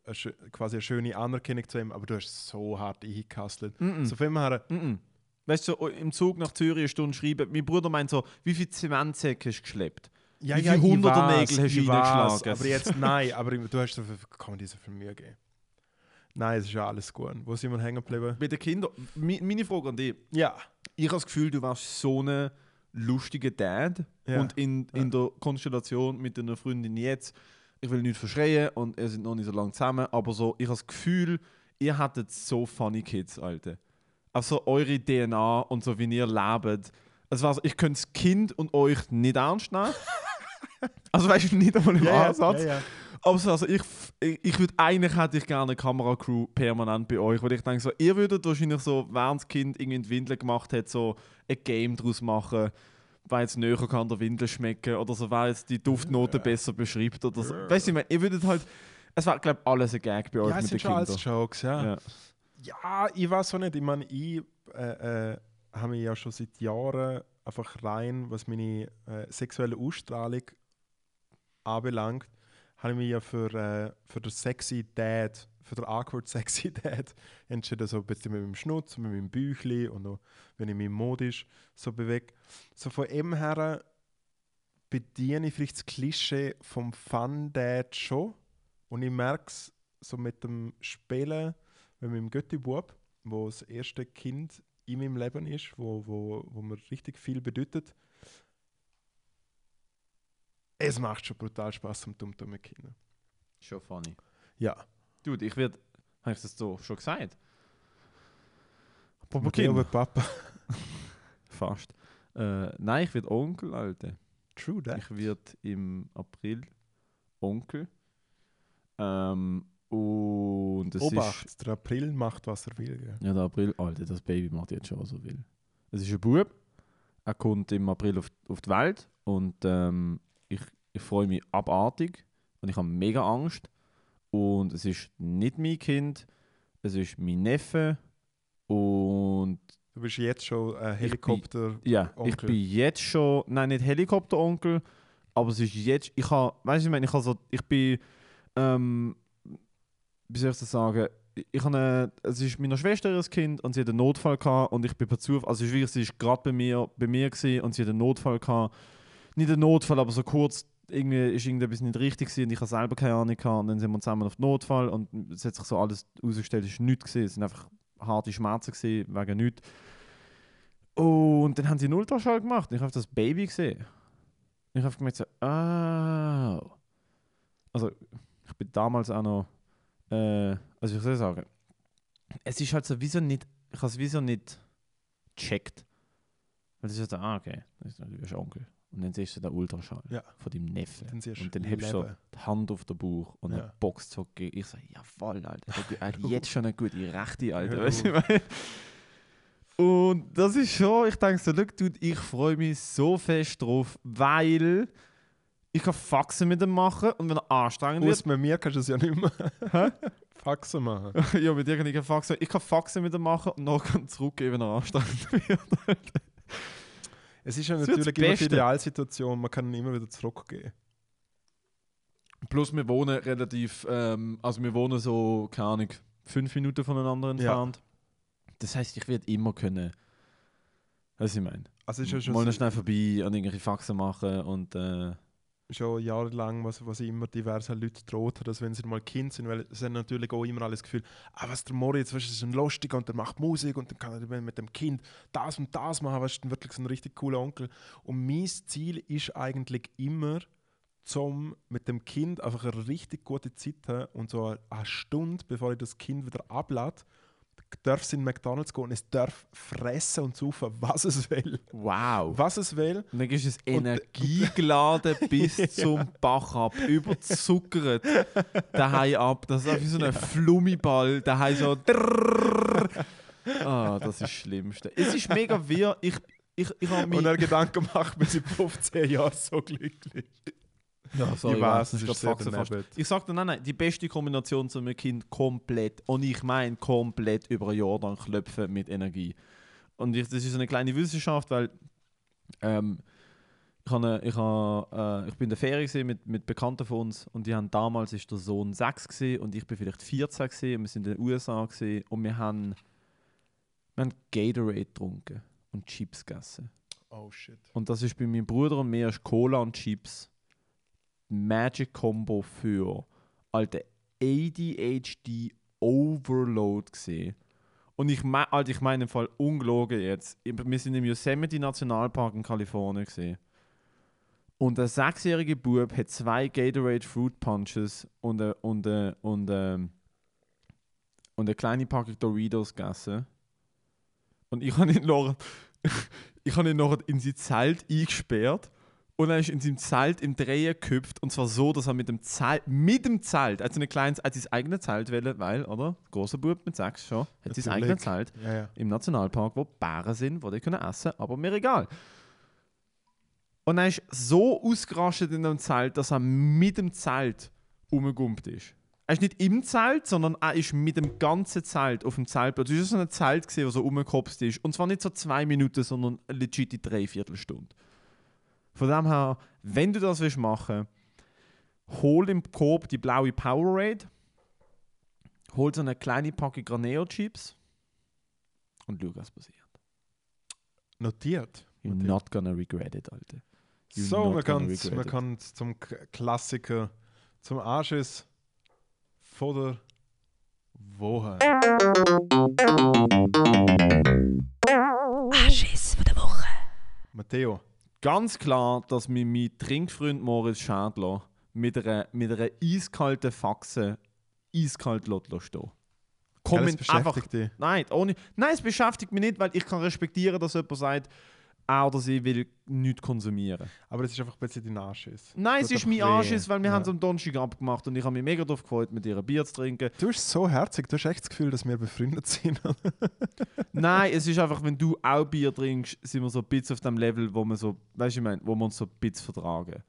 Speaker 3: eine, quasi eine schöne Anerkennung zu ihm. Aber du hast so hart eingekastelt.
Speaker 2: Mm-mm.
Speaker 3: So viel her.
Speaker 2: Mm-mm. Weißt du, so, im Zug nach Zürich eine Stunde schreiben. Mein Bruder meint so, wie viele Zementsäcke hast du geschleppt?
Speaker 3: Ja,
Speaker 2: Wie viele hunderte
Speaker 3: ich weiß,
Speaker 2: Nägel hast du reingeschlagen?
Speaker 3: Aber jetzt, nein, aber du hast so viel, kann man dir so viel Mühe geben. Nein, es ist ja alles gut. Wo sind wir hängen geblieben?
Speaker 2: Bei den Kindern, meine Frage an dich.
Speaker 3: Ja.
Speaker 2: Ich habe das Gefühl, du warst so ein lustiger Dad.
Speaker 3: Ja.
Speaker 2: Und in, in der Konstellation mit deiner Freundin jetzt, ich will nicht verschreien und ihr seid noch nicht so lange zusammen, aber so, ich habe das Gefühl, ihr hattet so funny Kids, Alter. Also eure DNA und so, wie ihr lebt. Es war so, ich könnte das Kind und euch nicht ernst nehmen. also weißt du, nicht einmal im
Speaker 3: Ja,
Speaker 2: Ansatz.
Speaker 3: Ja, ja.
Speaker 2: Aber so, also ich, ich, würde eigentlich hätte ich gerne eine Kameracrew permanent bei euch, weil ich denke so, ihr würdet wahrscheinlich so, während das Kind irgendwie in die Windel gemacht hat, so ein Game draus machen, weil es näher kann der Windel schmecken oder so, weil es die Duftnote besser beschreibt oder so. Weißt du, ich meine, ihr würdet halt, es war glaube ich alles ein Gag bei euch
Speaker 3: Ja,
Speaker 2: mit den
Speaker 3: sind schon alles
Speaker 2: Kindern.
Speaker 3: Jokes, ja.
Speaker 2: Ja.
Speaker 3: Ja, ich weiß auch nicht. Ich meine, ich äh, äh, habe mich ja schon seit Jahren einfach rein, was meine äh, sexuelle Ausstrahlung anbelangt, habe ich mich ja für, äh, für den sexy Dad, für den awkward sexy Dad entschieden, so ein bisschen mit meinem Schnutz, mit meinem Büchli und auch, wenn ich mich modisch so bewege. So von dem her bediene ich vielleicht das Klischee vom Fun Dad schon und ich merke es so mit dem Spielen mit meinem Götti-Bub, wo das erste Kind in meinem Leben ist, wo, wo, wo mir richtig viel bedeutet. Es macht schon brutal Spaß zum Dummtum mit Kindern.
Speaker 2: Schon funny.
Speaker 3: Ja.
Speaker 2: Dude, ich werde, habe ich das so schon gesagt?
Speaker 3: Kinder.
Speaker 2: Kinder.
Speaker 3: Papa.
Speaker 2: Fast. Äh, nein, ich werde Onkel, Alter.
Speaker 3: True that.
Speaker 2: Ich werde im April Onkel. Ähm, und es
Speaker 3: Obacht,
Speaker 2: ist.
Speaker 3: der April macht, was er will. Gell?
Speaker 2: Ja, der April, Alter, das Baby macht jetzt schon, was er will. Es ist ein Bub. Er kommt im April auf, auf die Welt und ähm, ich, freue mich abartig und ich habe mega Angst. Und es ist nicht mein Kind, es ist mein Neffe. Und
Speaker 3: Du bist jetzt schon ein Helikopter.
Speaker 2: ja, ich bin jetzt schon, nein, nicht Helikopteronkel, aber es ist jetzt, ich habe, weißt du, ich meine, ich so, ich bin, ähm, wie soll ich das sagen, ich habe es ist meiner Schwester ihr Kind und sie hat einen Notfall gehabt und ich bin per Zufall, also es ist wirklich, sie ist gerade bei mir, bei mir gewesen und sie hat einen Notfall gehabt, nicht einen Notfall, aber so kurz, irgendwie ist irgendetwas nicht richtig gewesen und ich habe selber keine Ahnung gehabt und dann sind wir zusammen auf den Notfall und es hat sich so alles herausgestellt, es ist nichts gewesen, es sind einfach harte Schmerzen gewesen, wegen nichts. Und dann haben sie einen Ultraschall gemacht und ich habe das Baby gesehen. Ich habe gemerkt, so, ah. Also, ich bin damals auch noch, äh, also ich soll sagen, es ist halt so, wieso nicht, ich habe es wieso nicht gecheckt. Weil es ist so, ah, okay, das ist natürlich Onkel. Und dann siehst du den Ultraschall
Speaker 3: Ja.
Speaker 2: von deinem Neffen. Und dann hebst du so die Hand auf den Bauch und
Speaker 3: Ja.
Speaker 2: dann boxt so. Ich so, ja voll, Alter. Er hat jetzt schon eine gute Rechte, Alter. Weißt du, ich meine? Und das ist schon, ich denke so, look, dude, ich freue mich so fest drauf, weil ich kann Faxen mit ihm machen und wenn er anstrengend
Speaker 3: Aus mit mir kannst du es ja nicht mehr. Faxen machen.
Speaker 2: wird, ja, mit dir kann ich Faxen, ich kann Faxen mit ihm machen und kann ich zurückgeben, wenn er anstrengend wird.
Speaker 3: Es ist ja
Speaker 2: Das
Speaker 3: natürlich immer die. Idealsituation, man kann immer wieder zurückgehen.
Speaker 2: Plus wir wohnen relativ, ähm, also wir wohnen so, keine Ahnung, fünf Minuten voneinander entfernt. Das heißt, ich werde immer können, was ich meine.
Speaker 3: Also ist ja schon,
Speaker 2: Mal
Speaker 3: so-
Speaker 2: schnell vorbei und irgendwelche Faxen machen und äh,
Speaker 3: schon jahrelang, was, was ich immer diverse Leute droht dass wenn sie mal Kind sind, weil sie haben natürlich auch immer alles Gefühl, ah, was der Moritz, weißt, ist ein Lustiger und der macht Musik und dann kann er mit dem Kind das und das machen, weißt dann wirklich so ein richtig cooler Onkel. Und mein Ziel ist eigentlich immer, zum mit dem Kind einfach eine richtig gute Zeit haben und so eine Stunde, bevor ich das Kind wieder ablade, darf es in McDonalds gehen und es darf fressen und saufen, was es will.
Speaker 2: wow.
Speaker 3: Was es will.
Speaker 2: Und dann ist es
Speaker 3: Und-
Speaker 2: energiegeladen bis zum Bach ab, überzuckert, daheim ab. Das ist wie so ein Flummiball, daheim so. Ah, das ist das Schlimmste. Es ist mega wirr. Ich, ich, ich habe
Speaker 3: Und
Speaker 2: mich...
Speaker 3: er Gedanken macht, wir sind 15 Jahre so glücklich.
Speaker 2: Ja, sorry,
Speaker 3: ich weiß,
Speaker 2: das
Speaker 3: es
Speaker 2: ist gerade
Speaker 3: daneben.
Speaker 2: Ich sag dir, nein, nein, die beste Kombination zu einem Kind komplett, und ich meine komplett über ein Jahr lang klopfen mit Energie. Und ich, das ist eine kleine Wissenschaft, weil ähm, ich, habe, ich, habe, äh, ich bin in der Ferie mit, mit Bekannten von uns und die haben damals ist der Sohn 6 gewesen, und ich bin vielleicht 14 gewesen, und wir sind in den USA gewesen, und wir haben, wir haben Gatorade getrunken und Chips gegessen.
Speaker 3: Oh shit.
Speaker 2: Und das ist bei meinem Bruder und mir ist Cola und Chips Magic Combo für alte ADHD Overload gesehen. Und ich meine, Alter, ich meine im Fall ungelogen jetzt. Wir sind im Yosemite Nationalpark in Kalifornien gesehen. Und ein sechsjähriger Bub hat zwei Gatorade Fruit Punches und eine, und eine, und eine, und eine kleine Packung Doritos gegessen. Und ich habe ihn nachher, ich habe ihn nachher in sein Zelt eingesperrt und er ist in seinem Zelt im Drehen geküpft und zwar so, dass er mit dem Zelt, mit dem Zelt, also ein kleines, hat sein eigenes Zelt wählen, weil, oder? Großer Bub mit sechs schon, hat sein eigenes Zelt
Speaker 3: Ja, ja.
Speaker 2: im Nationalpark, wo Bären sind, wo die können essen, aber mir egal. Und er ist so ausgerastet in dem Zelt, dass er mit dem Zelt umgegumpt ist. Er ist nicht im Zelt, sondern er ist mit dem ganzen Zelt auf dem Zeltplatz. Es war so ein Zelt, das so umgekopst ist. Und zwar nicht so zwei Minuten, sondern legit die Dreiviertelstunde. Von dem her, wenn du das willst machen hol im Coop die blaue Powerade, hol so eine kleine Packung Graneo-Chips und schau, was passiert.
Speaker 3: Notiert.
Speaker 2: You're
Speaker 3: Notiert.
Speaker 2: not gonna regret it, Alter. You're
Speaker 3: So, man kann
Speaker 2: regret
Speaker 3: man kann zum K Klassiker, zum Anschiss von der Woche.
Speaker 4: Anschiss von der Woche.
Speaker 3: Matteo,
Speaker 2: Ganz klar, dass mir mein Trinkfreund Moritz Schädler mit einer, mit einer eiskalten Faxe eiskalt stehen. Komm
Speaker 3: ja, das beschäftigt dich.
Speaker 2: Nein, ohne, nein, es beschäftigt mich nicht, weil ich kann respektieren, dass jemand sagt, er oder sie will nichts konsumieren.
Speaker 3: Aber es ist einfach ein bisschen dein Anschiss.
Speaker 2: Nein, es ist mein. Anschiss, weil wir
Speaker 3: Ja.
Speaker 2: haben es am Donnerstag abgemacht und ich habe mich mega darauf gefreut, mit ihr ein Bier zu trinken.
Speaker 3: Du bist so herzig, du hast echt das Gefühl, dass wir befreundet sind.
Speaker 2: Nein, es ist einfach, wenn du auch Bier trinkst, sind wir so ein bisschen auf dem Level, wo wir so, weißt ich meine, wo wir uns so ein bisschen vertragen.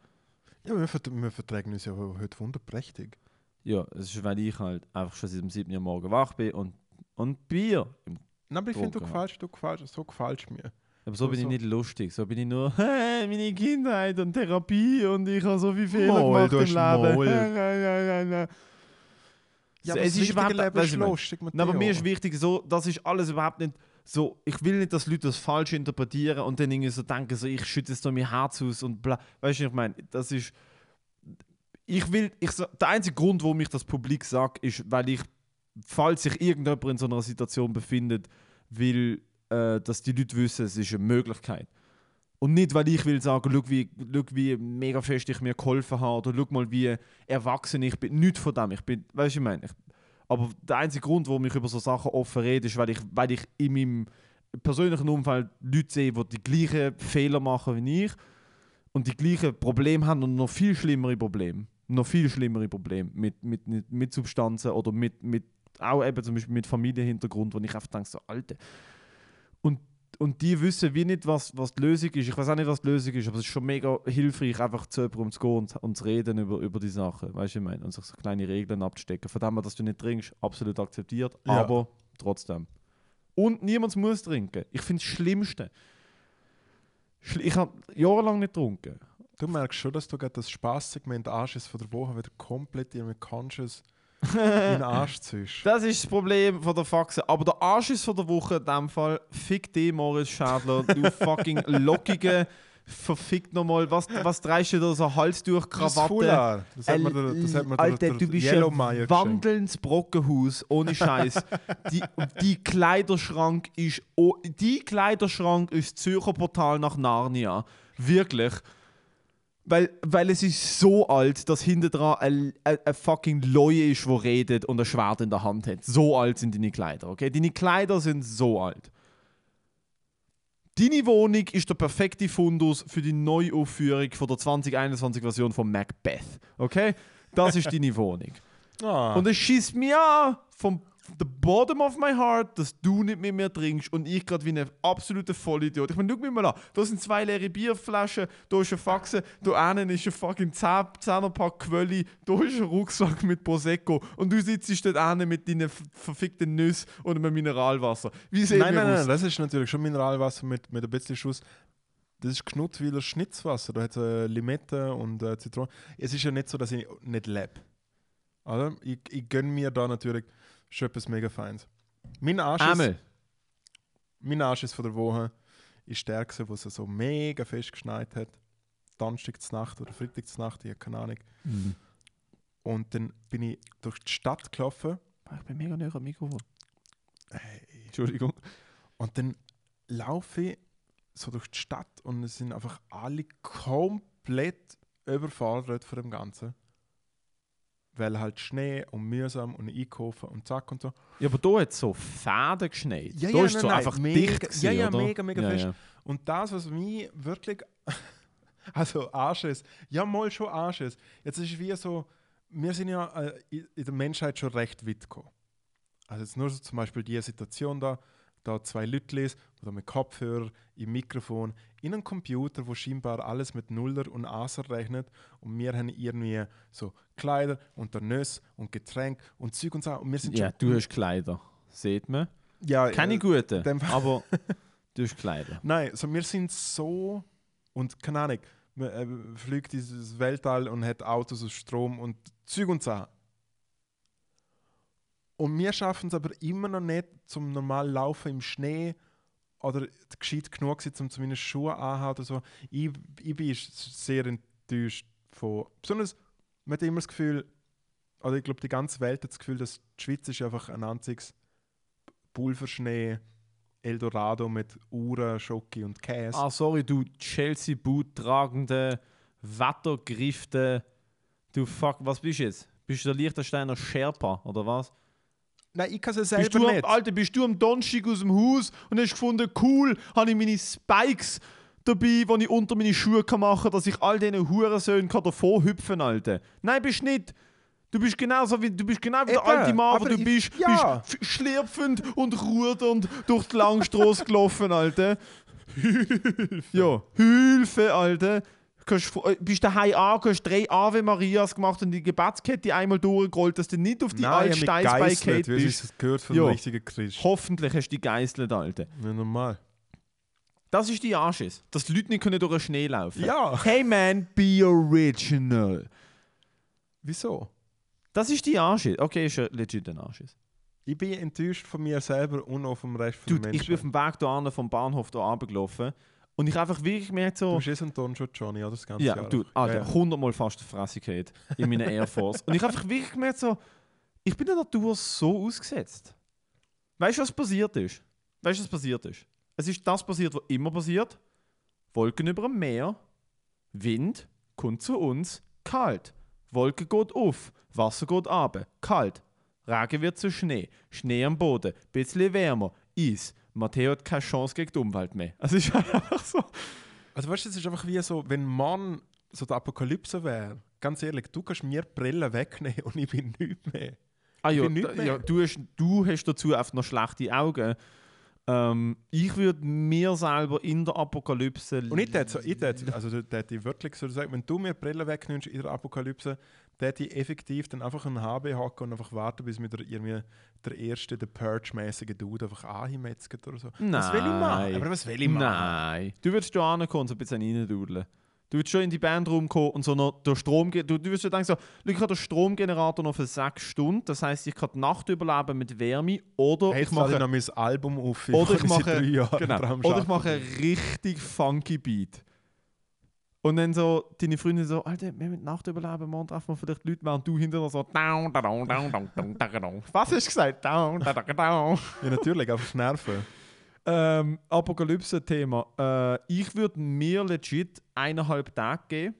Speaker 3: ja, wir, vert wir vertragen uns ja heute wunderprächtig.
Speaker 2: Ja, es ist, weil ich halt einfach schon seit dem 7. Uhr morgen wach bin und, und Bier. im-
Speaker 3: Nein, aber ich finde, du gefällst, du gefällst, so gefällst mir.
Speaker 2: Aber so bin ich nicht lustig. So bin ich nur, hey, meine Kindheit und Therapie und ich habe so viele Fehler
Speaker 3: Moll,
Speaker 2: gemacht im Leben. Ja,
Speaker 3: aber
Speaker 2: es ist überhaupt
Speaker 3: Leben ist lustig, Matteo.
Speaker 2: Aber mir ist wichtig, so, das ist alles überhaupt nicht so. Ich will nicht, dass Leute das falsch interpretieren und dann irgendwie so denken, so, ich schütte jetzt da mein Herz aus und bla. Weißt du, ich meine, das ist. Ich will, ich, der einzige Grund, warum ich das publik sage, ist, weil ich, falls sich irgendjemand in so einer Situation befindet, will, äh, dass die Leute wissen, es ist eine Möglichkeit. Und nicht, weil ich will sagen, schau wie, schau, wie mega fest ich mir geholfen habe oder schau mal, wie erwachsen ich bin. Nicht von dem. Ich bin, weißt du, ich meine, ich, aber der einzige Grund, warum ich über so Sachen offen rede, ist, weil ich, weil ich in meinem persönlichen Umfeld Leute sehe, die die gleichen Fehler machen wie ich und die gleichen Probleme haben und noch viel schlimmere Probleme. Noch viel schlimmere Probleme mit, mit, mit, mit Substanzen oder mit, mit auch eben zum Beispiel mit Familienhintergrund, wo ich einfach denke, so Alte. Und, und die wissen wie nicht, was, was die Lösung ist. Ich weiß auch nicht, was die Lösung ist, aber es ist schon mega hilfreich, einfach zu jemandem zu gehen und, und zu reden über, über die Sachen. Weißt du, ich meine? Und sich so kleine Regeln abzustecken. Von dem, her, dass du nicht trinkst, absolut akzeptiert,
Speaker 3: Ja.
Speaker 2: aber trotzdem. Und niemand muss trinken. Ich finde das Schlimmste. Schl- Ich habe jahrelang nicht getrunken.
Speaker 3: Du merkst schon, dass du gerade das Spaßsegment Anschiss von der Woche wieder komplett in Conscious in den Arsch ziehst.
Speaker 2: Das ist das Problem von der Faxe. Aber der Anschiss von der Woche in dem Fall, fick dich, Moritz Schädler, du fucking lockige, verfickt nochmal, was, was dreist du da so
Speaker 3: Das ist
Speaker 2: Krawatte?
Speaker 3: Foulard. Das hat mir der, das hat der,
Speaker 2: Alter,
Speaker 3: der,
Speaker 2: du bist ein wandelndes Brockenhaus, ohne Scheiß. die, die Kleiderschrank ist, oh, die Kleiderschrank ist das Zürcher Portal nach Narnia. Wirklich. Weil, weil es ist so alt, dass hinter dran ein, ein, ein fucking Leue ist, der redet und ein Schwert in der Hand hat. So alt sind deine Kleider, okay? Deine Kleider sind so alt. Deine Wohnung ist der perfekte Fundus für die Neuaufführung von der 2021-Version von Macbeth, okay? Das ist deine Wohnung.
Speaker 3: Ah,
Speaker 2: Und es schießt mir an vom the bottom of my heart, dass du nicht mit mir trinkst und ich gerade wie ein absoluter Vollidiot. Ich meine, schau mich mal an. Da sind zwei leere Bierflaschen, da ist eine Faxe, da hinten ist ein fucking 10 Zehnerpack Quölli, da ist ein Rucksack mit Prosecco und du sitzt dort hinten mit deinen verfickten Nüssen und einem Mineralwasser. Wie sehen
Speaker 3: Nein, nein,
Speaker 2: aus?
Speaker 3: nein, das ist natürlich schon Mineralwasser mit, mit ein bisschen Schuss. Das ist Knuttwiler Schnitzwasser. Da hat es äh, Limette und äh, Zitrone. Es ist ja nicht so, dass ich nicht lebe. Oder? Ich, ich gönne mir da natürlich schon etwas mega Feins. Mein Arsch, ist, mein Arsch ist von der Woche ist der, gewesen, wo es so mega fest geschneit hat. Donnerstag Nacht oder Freitag Nacht, ich habe keine Ahnung.
Speaker 2: Mhm.
Speaker 3: Und dann bin ich durch die Stadt gelaufen.
Speaker 2: Ich bin mega näher am Mikrofon.
Speaker 3: Hey.
Speaker 2: Entschuldigung.
Speaker 3: Und dann laufe ich so durch die Stadt und es sind einfach alle komplett überfordert von dem Ganzen. Weil halt Schnee und mühsam und einkaufen und zack und so.
Speaker 2: Ja, aber da hat es so Fäden geschneit.
Speaker 3: Ja,
Speaker 2: da
Speaker 3: ja,
Speaker 2: ist
Speaker 3: nein,
Speaker 2: so
Speaker 3: nein,
Speaker 2: einfach
Speaker 3: mega-
Speaker 2: dicht gewesen,
Speaker 3: ja, ja,
Speaker 2: oder?
Speaker 3: mega, mega
Speaker 2: ja,
Speaker 3: fest.
Speaker 2: Ja.
Speaker 3: Und das, was mich wirklich. Also Arsch ist. Ja, mal schon Arsch ist. Jetzt ist es wie so. Wir sind ja äh, in in der Menschheit schon recht weit gekommen. Also jetzt nur so zum Beispiel die Situation da, da zwei Leute oder mit Kopfhörer, im Mikrofon, in einem Computer, wo scheinbar alles mit Nuller und Aser rechnet und wir haben irgendwie so Kleider und der Nüsse und Getränk und Zeug und so. Und wir sind
Speaker 2: ja, du hast Kleider. Seht man?
Speaker 3: ja,
Speaker 2: Keine
Speaker 3: äh,
Speaker 2: guten, aber du hast Kleider.
Speaker 3: Nein, also wir sind so und keine Ahnung, man äh, fliegt dieses Weltall und hat Autos aus Strom und Züg und so. Und wir schaffen es aber immer noch nicht zum normal Laufen im Schnee oder gescheit genug sind, um zumindest Schuhe anhaben oder so. Ich, ich bin sehr enttäuscht von. Besonders, man hat immer das Gefühl, oder ich glaube, die ganze Welt hat das Gefühl, dass die Schweiz ist einfach ein einziges Pulverschnee, Eldorado mit Uhren, Schoki und Käse.
Speaker 2: Ah, sorry, du Chelsea-Boot tragende, wettergriffte, du fuck, was bist du jetzt? Bist du der Liechtensteiner Sherpa, oder was?
Speaker 3: Nein, ich kann es
Speaker 2: Bist du,
Speaker 3: selber
Speaker 2: am,
Speaker 3: nicht.
Speaker 2: Alter, bist du am Donnerstag aus dem Haus und hast gefunden, cool, habe ich meine Spikes dabei, die ich unter meine Schuhe kann machen kann, dass ich all diesen Hurensöhnen kann davor hüpfen Alter. Nein, bist nicht. Du bist genauso wie, du bist genau wie der
Speaker 3: Eben,
Speaker 2: alte Mann, wo
Speaker 3: aber
Speaker 2: du
Speaker 3: ich-
Speaker 2: bist.
Speaker 3: ja.
Speaker 2: bist schlürfend und rudernd durch die Langstrasse gelaufen, Alter. Ja, Hilfe, Alter. Kannst, äh, bist daheim angekommen, hast drei Ave Marias gemacht und die Gebetskette einmal durchgerollt, dass du nicht auf die
Speaker 3: Nein,
Speaker 2: alte
Speaker 3: wie
Speaker 2: bist.
Speaker 3: es das gehört von
Speaker 2: Ja.
Speaker 3: richtigen Christ.
Speaker 2: Hoffentlich hast du die Geißelt, Alter.
Speaker 3: Ja, normal.
Speaker 2: Das ist die Arsches. Dass die Leute nicht können durch den Schnee laufen
Speaker 3: Ja.
Speaker 2: Hey man, be original.
Speaker 3: Wieso?
Speaker 2: Das ist die Arsches. Okay, ist ja legit ein Arsches.
Speaker 3: Ich bin enttäuscht von mir selber und auch vom Rest der
Speaker 2: Dude, ich bin auf
Speaker 3: Menschen.
Speaker 2: dem Weg hier vom Bahnhof hier runtergelaufen und ich einfach wirklich gemerkt
Speaker 3: Du
Speaker 2: so...
Speaker 3: bist eh so ein schon Johnny, oder? Das ganze
Speaker 2: Ja,
Speaker 3: Jahr.
Speaker 2: du, Alter,
Speaker 3: Ja, ja.
Speaker 2: 100 Mal fast die Fresse gehabt in meiner Air Force. Und ich habe einfach wirklich gemerkt so, ich bin der Natur so ausgesetzt. Weißt du, was passiert ist? Weißt du, was passiert ist? Es ist das passiert, was immer passiert. Wolken über dem Meer, Wind kommt zu uns, kalt. Wolke geht auf, Wasser geht ab, kalt. Regen wird zu Schnee, Schnee am Boden, bisschen wärmer, Eis. Matteo hat keine Chance gegen die Umwelt mehr. Es ist einfach so.
Speaker 3: Also weißt du, es ist einfach wie so, wenn Mann so die Apokalypse wäre. Ganz ehrlich, du kannst mir Brille wegnehmen und ich bin nichts mehr.
Speaker 2: Ah ja,
Speaker 3: mehr.
Speaker 2: ja du, hast, du hast dazu einfach noch schlechte Augen. Ähm, ich würde mir selber in der Apokalypse.
Speaker 3: Und ich hätte so, ich hätte, also ich wirklich so gesagt, wenn du mir Brille wegnimmst in der Apokalypse, hätte ich effektiv dann einfach einen HB hacken und einfach warten, bis mir der, irgendwie der erste, der Purge-mäßige Dude einfach anmetzelt oder so. Was will ich machen?
Speaker 2: Nein.
Speaker 3: Aber was will ich machen?
Speaker 2: Nein. Du würdest hier ankommen und so ein bisschen reindudeln. Du würdest schon in die Bandraum kommen und so noch der Strom. Du, du würdest so denken, so, «Schau, ich habe den Stromgenerator noch für sechs Stunden. Das heisst, ich kann die Nacht überleben mit Wärme. Oder
Speaker 3: Hey,
Speaker 2: ich mache
Speaker 3: ich noch mein Album auf.
Speaker 2: Oder ich
Speaker 3: seit
Speaker 2: mache, genau, oder ich mache einen richtig funky Beat. Und dann so, deine Freundin so, Alter, wir müssen die Nacht überleben, morgen treffen wir vielleicht Leute, während du hinter so, down, down, down, down, down, down, down. Was hast du gesagt? Down, down, down, down.
Speaker 3: Ja, natürlich, einfach Nerven.
Speaker 2: Ähm, Apokalypse-Thema. Äh, ich würde mir legit eineinhalb Tage geben.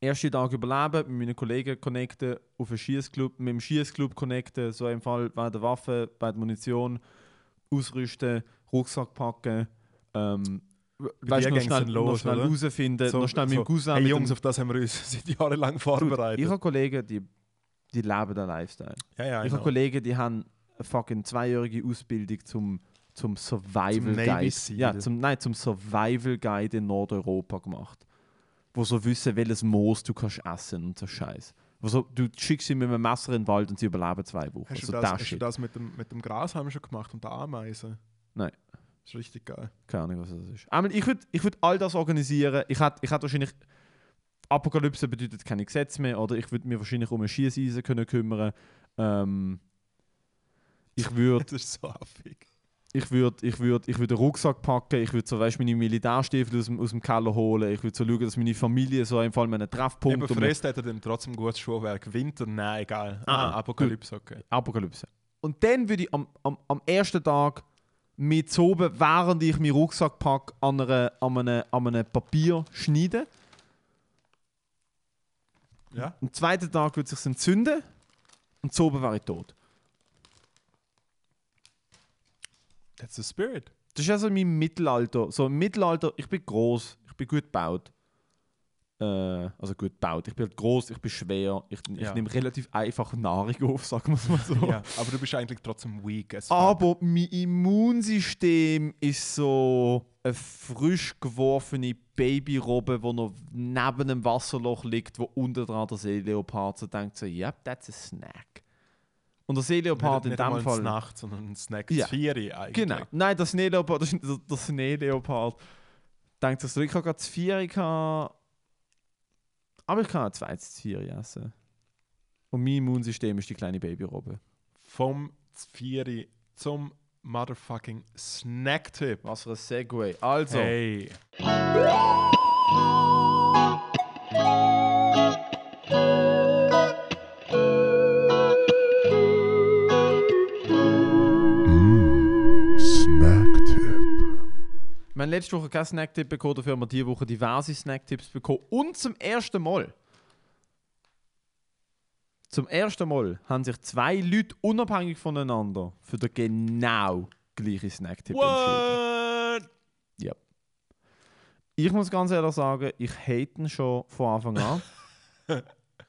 Speaker 2: Ersten Tag überleben, mit meinen Kollegen connecten, auf einen Schießclub, mit dem Schießclub connecten, so im Fall bei der Waffe, bei der Munition, ausrüsten, Rucksack packen. Ähm, weißt, noch schnell,
Speaker 3: los,
Speaker 2: noch schnell
Speaker 3: oder?
Speaker 2: herausfinden, noch schnell mit dem Cousin.
Speaker 3: hey Jungs, auf das haben wir uns seit Jahren lang vorbereitet.
Speaker 2: ich habe Kollegen, die, die leben den Lifestyle.
Speaker 3: ja, ja,
Speaker 2: Ich habe Kollegen, die haben eine fucking zweijährige Ausbildung zum, zum Survival
Speaker 3: Zum
Speaker 2: Guide. Ja, zum, nein, zum Survival Guide in Nordeuropa gemacht. Wo so wissen, welches Moos du kannst essen und so Scheiß. Wo so, du schickst sie mit einem Messer in den Wald und sie überleben zwei Wochen.
Speaker 3: Hast,
Speaker 2: so
Speaker 3: du, das, hast du das mit dem, mit dem Grashalm schon gemacht und der Ameisen?
Speaker 2: Nein.
Speaker 3: Das ist richtig geil.
Speaker 2: Keine Ahnung, was das ist. Einmal, ich würde ich würd all das organisieren. Ich hätte ich hätt wahrscheinlich. Apokalypse bedeutet keine Gesetze mehr, oder ich würde mir wahrscheinlich um ein Schießeisen können kümmern. Ähm, ich würde
Speaker 3: Das ist so affig.
Speaker 2: ich würd, ich würd, ich würd einen Rucksack packen, ich würde so, weißt, meine Militärstiefel aus dem, aus dem Keller holen, ich würde so schauen, dass meine Familie so im Fall einen Treffpunkt
Speaker 3: Aber
Speaker 2: um-
Speaker 3: frisst hat er dann trotzdem gutes Schuhwerk. Winter, nein, egal.
Speaker 2: Ah,
Speaker 3: Ah, Apokalypse, okay.
Speaker 2: Apokalypse. Und dann würde ich am, am, am ersten Tag mit so oben, während ich meinen Rucksack packe, an, einer, an, einem, an einem Papier schneiden.
Speaker 3: Ja?
Speaker 2: Am zweiten Tag würde es sich entzünden und so wäre ich tot.
Speaker 3: That's the spirit.
Speaker 2: Das ist also mein Mittelalter. So im Mittelalter, ich bin groß, ich bin gut gebaut. Äh, also gut gebaut. Ich bin halt groß, ich bin schwer, ich, ich
Speaker 3: Ja.
Speaker 2: nehme relativ einfach Nahrung auf, sagen wir es mal so.
Speaker 3: Ja. Aber du bist eigentlich trotzdem weak.
Speaker 2: Aber mein Immunsystem ist so eine frisch geworfene Babyrobbe, die noch neben einem Wasserloch liegt, wo unter dran der Seeleopard so denkt, so, ja, that's a snack. Und der Seeleopard
Speaker 3: nicht, nicht
Speaker 2: in dem Fall...
Speaker 3: Snack, sondern ein Snack
Speaker 2: Ja.
Speaker 3: Vieri eigentlich.
Speaker 2: Genau. Nein, der ist der, der Schneeleopard denkt sich so, ich habe gerade das Vieri gehabt, aber ich kann auch zwei Vieri essen. Und mein Immunsystem ist die kleine Babyrobbe.
Speaker 3: Vom Vieri zum motherfucking Snack-Tipp.
Speaker 2: Was für ein Segway. Also,
Speaker 3: Hey.
Speaker 2: Haben letzte Woche keinen Snacktipp bekommen, dafür haben wir diese Woche diverse Snacktipps bekommen. Und zum ersten Mal, zum ersten Mal haben sich zwei Leute unabhängig voneinander für den genau gleichen Snacktipp entschieden.
Speaker 3: What?
Speaker 2: Ich muss ganz ehrlich sagen, ich hate ihn schon von Anfang an.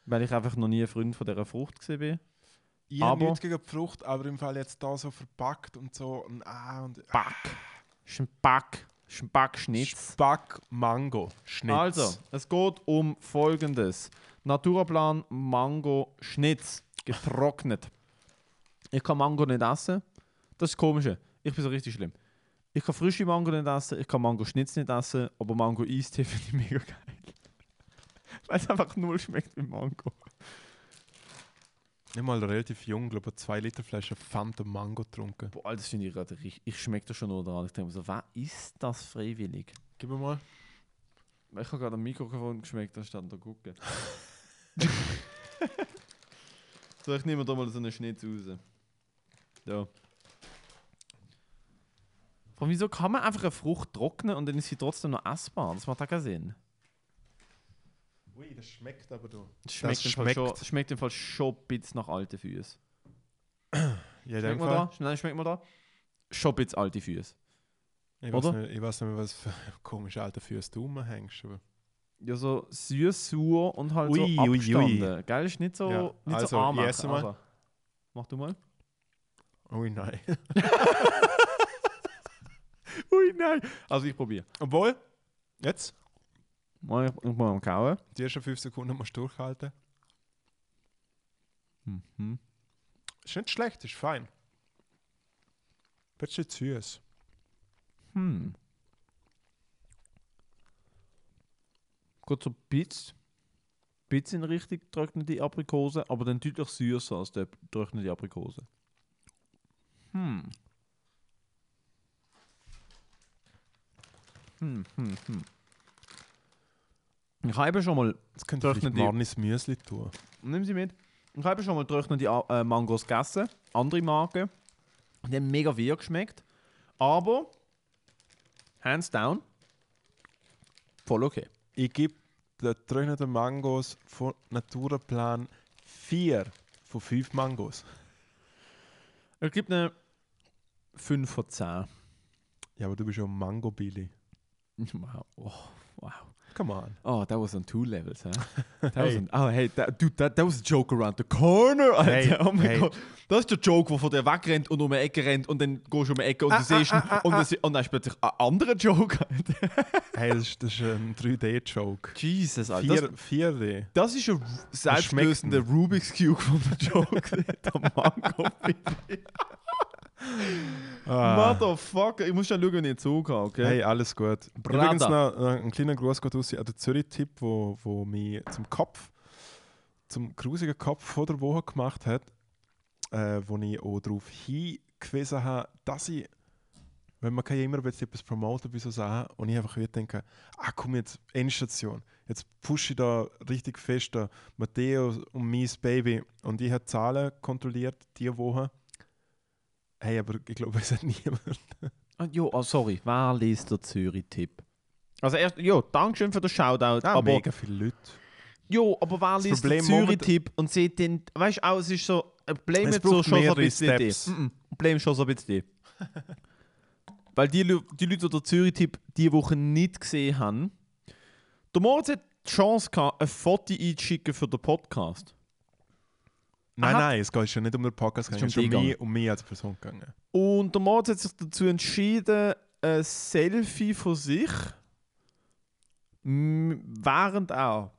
Speaker 2: weil ich einfach noch nie ein Freund von dieser Frucht war.
Speaker 3: Ich habe nichts gegen die Frucht, aber im Fall jetzt da so verpackt und so. Und, ah, und,
Speaker 2: Back. Ist ein Back. Ist ein Backschnitz.
Speaker 3: Spack Mango Schnitz.
Speaker 2: Also, es geht um folgendes: Naturaplan Mango Schnitz. Getrocknet. Ich kann Mango nicht essen. Das ist das Komische. Ich bin so richtig schlimm. Ich kann frische Mango nicht essen, ich kann Mango Schnitz nicht essen, aber Mango Eistee finde ich mega geil. Weil es einfach null schmeckt wie Mango.
Speaker 3: Ich mal relativ jung, glaube ich, zwei Liter Flasche Fanta Mango getrunken.
Speaker 2: Boah, das finde ich gerade richtig. Ich schmecke das schon nur dran. Ich denke mir so, wer ist das freiwillig?
Speaker 3: Gib mir mal.
Speaker 2: Ich habe gerade am Mikrofon geschmeckt, stand da gucken. so, ich nehme da mal so einen Schnitz raus. Ja. Aber wieso kann man einfach eine Frucht trocknen und dann ist sie trotzdem noch essbar? Das macht auch keinen Sinn.
Speaker 3: Ui, das schmeckt aber du.
Speaker 2: Das schmeckt,
Speaker 3: Das
Speaker 2: im, Fall
Speaker 3: schmeckt.
Speaker 2: schon, das schmeckt im Fall schon ein bisschen nach alten Füßen.
Speaker 3: Ja,
Speaker 2: Schmeckt man
Speaker 3: Fall.
Speaker 2: da? Nein, schmeckt man da? Schon ein bisschen alte Füße.
Speaker 3: Ich
Speaker 2: Oder?
Speaker 3: weiß, nicht, ich weiß nicht mehr, was für komische alte Füße du rumhängst. Aber
Speaker 2: Ja, so süß, sauer und halt
Speaker 3: Ui,
Speaker 2: so
Speaker 3: ui, ui.
Speaker 2: abgestanden. Gell, ist nicht so,
Speaker 3: Ja,
Speaker 2: nicht
Speaker 3: also,
Speaker 2: so arm.
Speaker 3: ich esse mal.
Speaker 2: Also, mach du mal.
Speaker 3: Ui, nein.
Speaker 2: Ui, nein. Also ich probiere.
Speaker 3: Obwohl, jetzt,
Speaker 2: Mal, muss mal kauen.
Speaker 3: die ersten fünf Sekunden musst du durchhalten.
Speaker 2: Mhm.
Speaker 3: Ist nicht schlecht, ist fein. Bisschen süß.
Speaker 2: Hm. Geht so ein bisschen, bisschen in Richtung getrocknete Aprikose, aber dann deutlich süßer als der getrocknete Aprikose. Hm. Hm, hm, hm. Ich habe schon mal
Speaker 3: könnte ich
Speaker 2: Trocknete-
Speaker 3: Marnis Müsli tun.
Speaker 2: Nimm sie mit. Ich habe schon mal getrocknete äh, Mangos gegessen. Andere Marken. Die haben mega weird geschmeckt. Aber, hands down, voll okay.
Speaker 3: Ich gebe den getrockneten Mangos von Naturaplan 4 von 5 Mangos.
Speaker 2: Es gibt eine 5 von 10.
Speaker 3: Ja, aber du bist ja Mango Billy.
Speaker 2: Wow. Oh, wow.
Speaker 3: Come on.
Speaker 2: Oh, that was on two levels, huh? That was
Speaker 3: Hey.
Speaker 2: on, oh, hey, that, dude, that, that was a joke around the corner. Alter.
Speaker 3: Hey,
Speaker 2: oh mein
Speaker 3: hey.
Speaker 2: Gott. Das ist der Joke, der von dir wegrennt und um eine Ecke rennt und dann gehst du um eine Ecke und
Speaker 3: Ah,
Speaker 2: du siehst ihn
Speaker 3: ah, ah,
Speaker 2: und,
Speaker 3: ah.
Speaker 2: und dann ist plötzlich ein anderer Joke.
Speaker 3: Hey, das ist, das ist ein 3D-Joke.
Speaker 2: Jesus, Alter. Das,
Speaker 3: 4, 4D.
Speaker 2: das ist ein selbstlösender Rubik's Cube von der Joke. der Mango.
Speaker 3: Ah.
Speaker 2: Motherfucker. Ich muss schon schauen, wenn ich Zug habe, okay?
Speaker 3: Hey, alles gut.
Speaker 2: Brother.
Speaker 3: Übrigens noch, noch ein kleiner Gruß geht raus an den Zürich-Tipp, wo, wo mich zum Kopf, zum grusigen Kopf vor der Woche gemacht hat, äh, wo ich auch darauf hingewiesen habe, dass ich, wenn man kann ja immer etwas promoten bei so Sachen, und ich einfach wieder denke, ah komm jetzt, Endstation, jetzt pushe ich da richtig fest da Matteo und mein Baby und ich habe Zahlen kontrolliert diese Woche. Hey, aber ich glaube, es hat niemand.
Speaker 2: Ah, jo, oh, sorry. Wer liest der Zürich-Tipp? Also erst, jo, Dankeschön für den Shoutout.
Speaker 3: Ah,
Speaker 2: aber,
Speaker 3: mega viele Leute.
Speaker 2: jo, aber wer liest
Speaker 3: moment-
Speaker 2: Zürich-Tipp und sieht den, weißt du auch, es ist so, Problem
Speaker 3: Es
Speaker 2: ist so schon so ein bisschen die. Mm -mm, ist schon so ein bisschen die. Weil die, die Leute, die den Zürich-Tipp diese Woche nicht gesehen haben, der Moritz hat die Chance gehabt, ein Foto einzuschicken für den Podcast.
Speaker 3: Nein,
Speaker 2: Aha.
Speaker 3: nein, es geht schon nicht um den Podcast, es geht
Speaker 2: ist
Speaker 3: schon
Speaker 2: um
Speaker 3: um mich, um mich als Person gegangen.
Speaker 2: Und der Moritz hat sich dazu entschieden, ein Selfie von sich, während er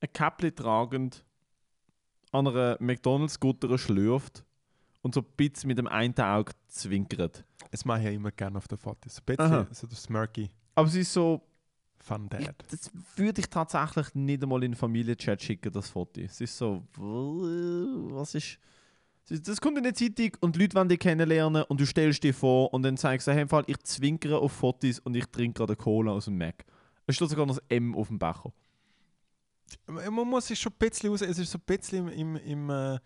Speaker 2: ein Käppli tragend an einer McDonalds-Gutter schlürft und so ein bisschen mit dem einen Auge zwinkert.
Speaker 3: Das mache ich ja immer gerne auf den Fotos. So ein
Speaker 2: Aha.
Speaker 3: bisschen so das Smirky
Speaker 2: Aber es ist so,
Speaker 3: Fun
Speaker 2: ich,
Speaker 3: Dad.
Speaker 2: das würde ich tatsächlich nicht einmal in den Familienchat schicken, das Foto. Es ist so, was ist... Das kommt in der Zeitung und die Leute wollen dich kennenlernen und du stellst dir vor und dann sagst du, hey, im Fall, ich zwinkere auf Fotos und ich trinke gerade Cola aus dem Mac. Es steht sogar noch das M auf dem Becher.
Speaker 3: Man muss sich schon ein bisschen raus, es ist so ein bisschen im, im, im, äh,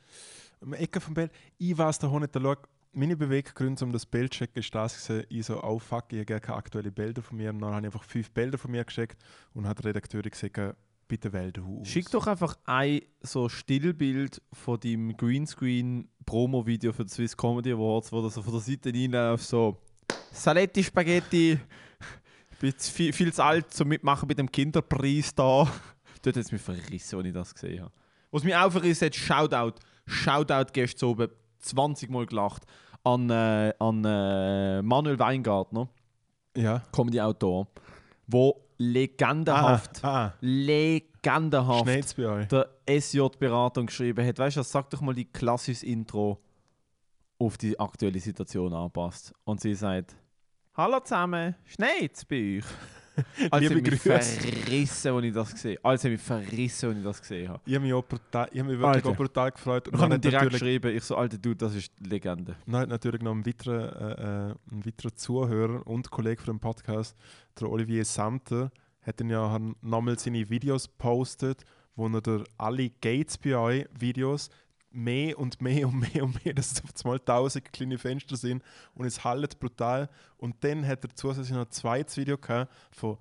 Speaker 3: im Ecke vom Bild. Ich weiß da nicht, schau, meine Beweggründe, um das Bild zu checken, ist das ich so, oh fuck, ich habe keine aktuellen Bilder von mir. Und dann habe ich einfach fünf Bilder von mir geschickt und hat die Redakteurin gesagt, bitte wähl den aus.
Speaker 2: Schick doch einfach ein so Stillbild von deinem Greenscreen-Promo-Video für die Swiss Comedy Awards, wo du so von der Seite reinläufst, so Saletti, Spaghetti, ich bin jetzt viel, viel zu alt zum Mitmachen bei dem Kinderpreis da. Dort hat es mich verrissen, als ich das gesehen habe. Was mich auch verrissen hat, Shoutout, Shoutout gestern oben, 20 Mal gelacht, an, äh, an äh, Manuel Weingartner,
Speaker 3: Ja.
Speaker 2: Comedy-Autor, wo legendenhaft,
Speaker 3: Ah, ah.
Speaker 2: legendenhaft
Speaker 3: bei euch.
Speaker 2: der SJ-Beratung geschrieben hat. Weißt du, sag doch mal die klassisches Intro auf die aktuelle Situation anpasst. Und sie sagt: Hallo zusammen, schneit's bei euch? Als
Speaker 3: Liebe Grüße.
Speaker 2: verrissen, als ich das gesehen habe. Als hat mich verrissen, als ich das gesehen habe.
Speaker 3: Ich habe mich, auch brutal, ich habe mich wirklich
Speaker 2: Alter.
Speaker 3: auch brutal gefreut. Und
Speaker 2: Ich habe direkt geschrieben, ich so, Alter, du, das ist Legende.
Speaker 3: hat natürlich noch ein weiterer, äh, äh, ein weiterer Zuhörer und Kollege von dem Podcast, der Olivier Samter, hat dann ja nochmal seine Videos postet, wo er der alle Gates bei euch Videos mehr und mehr und mehr und mehr, dass es auf einmal tausend kleine Fenster sind und es hallt brutal. Und dann hat er zusätzlich noch ein zweites Video gehabt von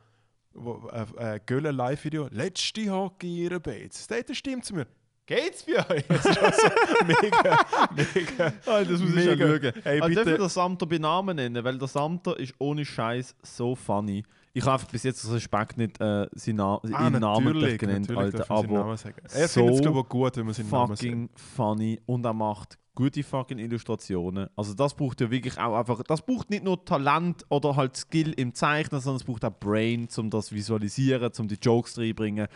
Speaker 3: wo, äh, äh, Göller Live-Video. Letzte Hockey ihre Bates. Das stimmt zu mir. Geht's bei euch? Das ist also mega, mega.
Speaker 2: Alter, das muss ich
Speaker 3: Mega.
Speaker 2: schon schauen.
Speaker 3: Hey,
Speaker 2: Also
Speaker 3: bitte.
Speaker 2: dürfen wir den Samter bei Namen nennen, weil der Samter ist ohne Scheiß so funny. Ich habe bis jetzt aus Respekt nicht äh, seinen, Na
Speaker 3: Ah,
Speaker 2: namentlich genannt, Alter, aber
Speaker 3: Namen. Er
Speaker 2: so
Speaker 3: findet es, glaube ich, auch gut, wenn man seinen Namen sagt.
Speaker 2: fucking funny und er macht gute fucking Illustrationen. Also das braucht ja wirklich auch einfach, das braucht nicht nur Talent oder halt Skill im Zeichnen, sondern es braucht auch Brain, um das visualisieren, um die Jokes reinbringen.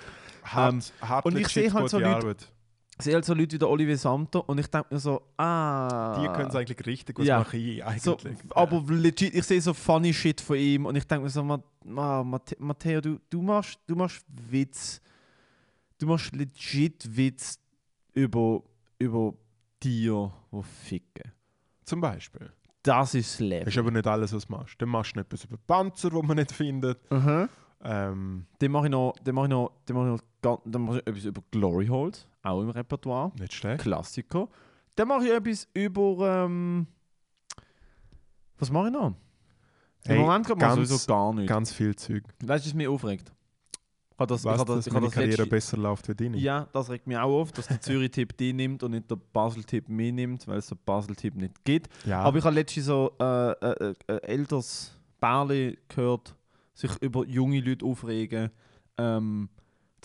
Speaker 3: Hart, hart
Speaker 2: und ich sehe halt so Leute-
Speaker 3: Arbeit.
Speaker 2: Ich sehe halt so Leute wie der Olivier Samter und ich denke mir so, ah...
Speaker 3: Die können es eigentlich richtig, was
Speaker 2: Ja.
Speaker 3: mache ich eigentlich?
Speaker 2: So, aber legit, ich sehe so funny Shit von ihm und ich denke mir so, Ma Matteo, du, du, machst, du machst Witz. Du machst legit Witz über, über Tiere, die ficken.
Speaker 3: Zum Beispiel.
Speaker 2: Das ist das
Speaker 3: Das
Speaker 2: Leben.
Speaker 3: ist aber nicht alles, was du machst. Dann machst du etwas über Panzer, wo man nicht findet.
Speaker 2: Mhm.
Speaker 3: Ähm,
Speaker 2: Dann mache ich noch, dann mache ich noch, dann mache ich noch dann mache ich etwas über Glory Holes, auch im Repertoire.
Speaker 3: nicht schlecht.
Speaker 2: Klassiker. Dann mache ich etwas über. Ähm, was mache ich noch?
Speaker 3: Hey,
Speaker 2: Im Moment gerade ich
Speaker 3: ganz-
Speaker 2: sowieso gar nichts.
Speaker 3: Ganz viel Zeug.
Speaker 2: Weißt du, was mich aufregt? Ich habe das, ich
Speaker 3: Was,
Speaker 2: habe das,
Speaker 3: dass
Speaker 2: ich
Speaker 3: meine
Speaker 2: das
Speaker 3: Karriere
Speaker 2: letzte,
Speaker 3: besser läuft wie deine.
Speaker 2: Ja, das regt mich auch auf, dass der Zürich-Tipp die nimmt und nicht der Basel-Tipp mich nimmt, weil es den Basel-Tipp nicht gibt.
Speaker 3: ja.
Speaker 2: Aber ich habe letztens so äh, äh, äh, älteres Bärli gehört, sich über junge Leute aufregen, ähm,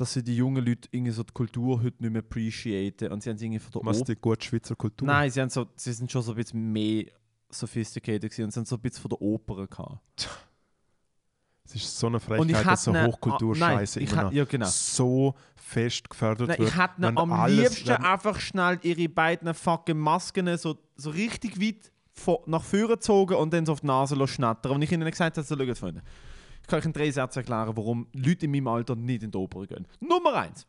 Speaker 2: dass sie die jungen Leute irgendwie so die Kultur heute nicht mehr appreciaten und sie haben es irgendwie von der
Speaker 3: Was
Speaker 2: Oper-
Speaker 3: die gute Schweizer Kultur.
Speaker 2: Nein, sie, haben so, sie sind schon so ein bisschen mehr sophisticated gewesen und sie haben so ein bisschen von der Oper gehabt.
Speaker 3: Es ist so eine Frechheit, dass so Hochkulturscheiße
Speaker 2: ah,
Speaker 3: immer noch
Speaker 2: ja, genau.
Speaker 3: so fest gefördert
Speaker 2: Nein,
Speaker 3: wird.
Speaker 2: ich hätte am
Speaker 3: alles-
Speaker 2: liebsten einfach schnell ihre beiden fucking Masken so, so richtig weit nach vorne gezogen und dann so auf die Nase schnattern. Und ich ihnen gesagt habe, so, schaut, Freunde, kann euch in drei Sätzen erklären, warum Leute in meinem Alter nicht in die Oper gehen. Nummer eins.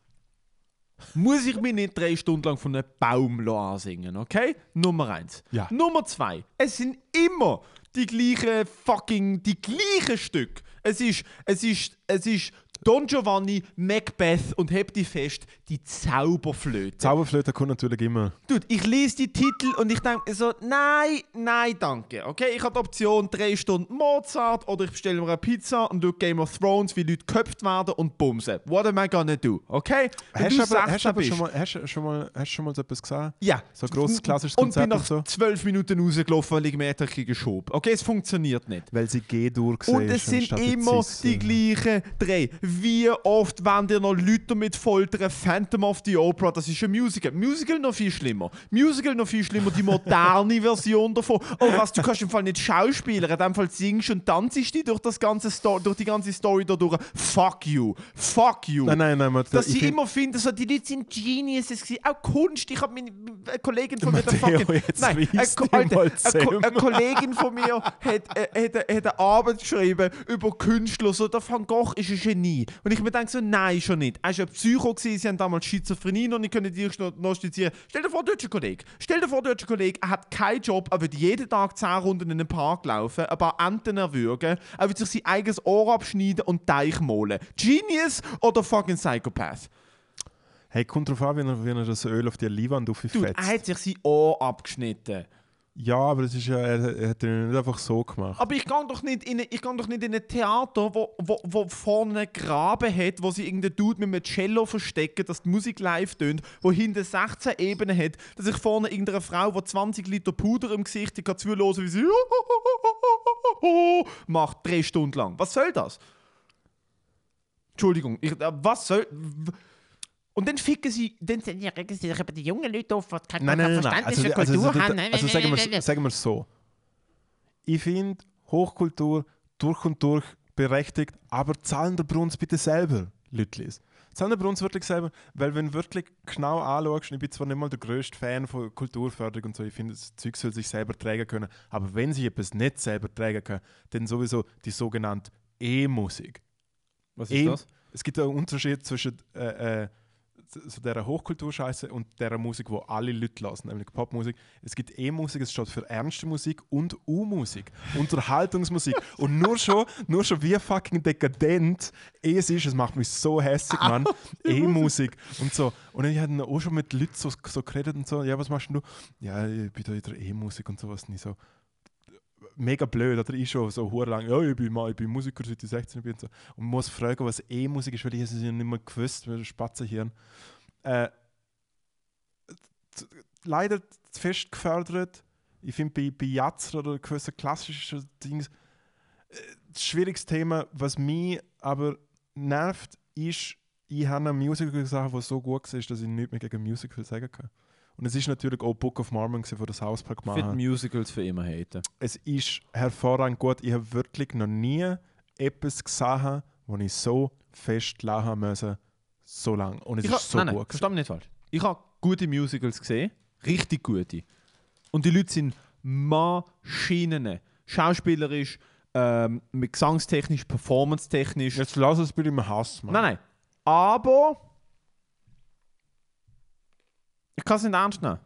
Speaker 2: Muss ich mich nicht drei Stunden lang von einem Baum ansingen, okay? Nummer eins.
Speaker 3: Ja.
Speaker 2: Nummer zwei. Es sind immer die gleichen fucking, die gleichen Stück. Es ist, es ist, es ist Don Giovanni, Macbeth und hebt die fest, die Zauberflöte.
Speaker 3: Zauberflöte kommt natürlich immer.
Speaker 2: Dude, ich lese die Titel und ich denke so, nein, nein, danke. Okay, ich habe die Option drei Stunden Mozart oder ich bestelle mir eine Pizza und schaue Game of Thrones, wie Leute geköpft werden und bumsen. What am I gonna do? Okay? Wenn
Speaker 3: Hast
Speaker 2: du
Speaker 3: aber,
Speaker 2: 16
Speaker 3: hast aber schon, mal, hast, schon mal, hast schon mal so etwas gesehen?
Speaker 2: ja.
Speaker 3: So ein grosses klassisches
Speaker 2: Und bin
Speaker 3: Konzert und
Speaker 2: nach
Speaker 3: so?
Speaker 2: zwölf Minuten rausgelaufen, weil ich mir etwas geschoben Okay, es funktioniert nicht.
Speaker 3: Weil sie G-Dur
Speaker 2: Und es sind immer die gleichen drei. Wie oft werden dir noch Leute damit foltern? Phantom of the Opera, das ist ein Musical. Musical noch viel schlimmer. Musical noch viel schlimmer, die moderne Version davon. Oh, was, du kannst im Fall nicht schauspielern, in dem Fall singst und tanzt du durch, das ganze Sto durch die ganze Story da durch. Fuck you. Fuck you.
Speaker 3: Nein, nein, nein. man-
Speaker 2: Dass
Speaker 3: ich
Speaker 2: immer finden, so, die Leute sind Geniuses gewesen. Auch Kunst. Ich habe meine eine Kollegin von mir,
Speaker 3: Matteo,
Speaker 2: fucking... Nein, eine, Kollegin von mir hat, äh, hat, äh, hat eine Arbeit geschrieben über Künstler. So, der Van Gogh ist ein Genie. Und ich mir denke so, nein, schon nicht. Er war ein Psycho, gewesen, sie haben damals Schizophrenie noch nicht können diagnostizieren. Stell dir vor, deutscher Kollege. Stell dir vor, deutscher Kollege, er hat keinen Job, er wird jeden Tag 10 Runden in den Park laufen, ein paar Enten erwürgen, er wird sich sein eigenes Ohr abschneiden und Teich malen. Genius oder fucking Psychopath?
Speaker 3: Hey, kommt drauf an, wie er, wie er das Öl auf die Leinwand
Speaker 2: Dude,
Speaker 3: auffetzt.
Speaker 2: er hat sich sein Ohr abgeschnitten.
Speaker 3: Ja, aber es ist ja, er, er hat ihn nicht einfach so gemacht.
Speaker 2: Aber ich gehe doch nicht in, ein- ich geh doch nicht in ein Theater, wo, wo, wo vorne einen Graben hat, wo sie irgendeinen Dude mit einem Cello verstecken, dass die Musik live tönt, wo hinten 16 Ebenen hat, dass ich vorne irgendeine Frau, die 20 Liter Puder im Gesicht hat, zuhören, wie sie macht, drei Stunden lang. Was soll das? Entschuldigung, ich, äh, was soll... Und dann ficken sie, dann sind ja regen sie sich über die jungen Leute auf, die kein
Speaker 3: Nein, nein, nein. nein.
Speaker 2: Verständnis
Speaker 3: Also,
Speaker 2: für Kultur
Speaker 3: also,
Speaker 2: haben.
Speaker 3: also, sagen wir sagen wir es so. Ich finde Hochkultur durch und durch berechtigt, aber zahlen der Bruns bitte selber, Lütlis. Zahlen der Bruns wirklich selber, weil wenn du wirklich genau anschaust, und ich bin zwar nicht mal der grösste Fan von Kulturförderung und so, ich finde, das Zeug soll sich selber tragen können, aber wenn sie etwas nicht selber tragen können, dann sowieso die sogenannte E-Musik.
Speaker 2: Was
Speaker 3: Eh, Es gibt einen Unterschied zwischen äh, äh, so dieser Hochkulturscheiße und der Musik, wo alle Leute lassen, nämlich Popmusik. Es gibt E-Musik, es steht für ernste Musik und U-Musik, Unterhaltungsmusik. und nur schon, nur schon wie fucking dekadent es ist, es macht mich so hässlich, Mann. E-Musik und so. Und ich hatte auch schon mit Leuten so, so geredet und so, ja, was machst du? Ja, ich bin da in der E-Musik und sowas nicht so mega blöd, oder ich schon so lang, ja, ich bin, ich bin Musiker, seit ich 16 bin und so. Und muss fragen, was E-Musik ist, weil ich es ja nicht mehr gewusst, weil Spatzenhirn. Äh, leider zu fest gefördert. Ich finde bei, bei Jazzer oder gewissen klassischen Dings äh, ein schwieriges Thema. Was mich aber nervt, ist, ich habe eine Musical gesagt, die so gut war, dass ich nichts mehr gegen Musical sagen kann. Und es ist natürlich auch Book of Mormon, wo das Hauspark
Speaker 2: Ich
Speaker 3: gemacht
Speaker 2: finde Musicals für immer haten.
Speaker 3: es ist hervorragend gut. Ich habe wirklich noch nie etwas gesehen, wo ich so fest lachen musste, so lange. Und es
Speaker 2: Ich
Speaker 3: ist
Speaker 2: ha-
Speaker 3: so
Speaker 2: nein, nein,
Speaker 3: gut.
Speaker 2: versteh mich nicht falsch. Ich habe gute Musicals gesehen, richtig gute. Und die Leute sind Maschinen. Schauspielerisch, ähm, mit gesangstechnisch, performance-technisch.
Speaker 3: Jetzt lass es bitte im Hass, Mann.
Speaker 2: Nein, nein. Aber ich kann es nicht ernst nehmen.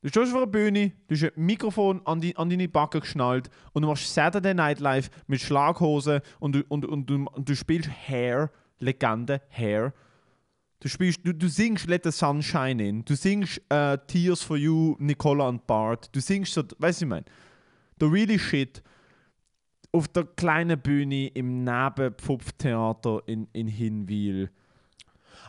Speaker 2: Du stehst auf einer Bühne, du hast ein Mikrofon an, die, an deine Backe geschnallt und du machst Saturday Night Live mit Schlaghosen und du, und, und, du, und du spielst Hair, Legende, Hair. Du, spielst, du, du singst Let the Sunshine In, du singst äh, Tears for You, Nicola und Bart, du singst so, weißt du, ich meine, the really shit auf der kleinen Bühne im Nebenpfupftheater in, in Hinwil.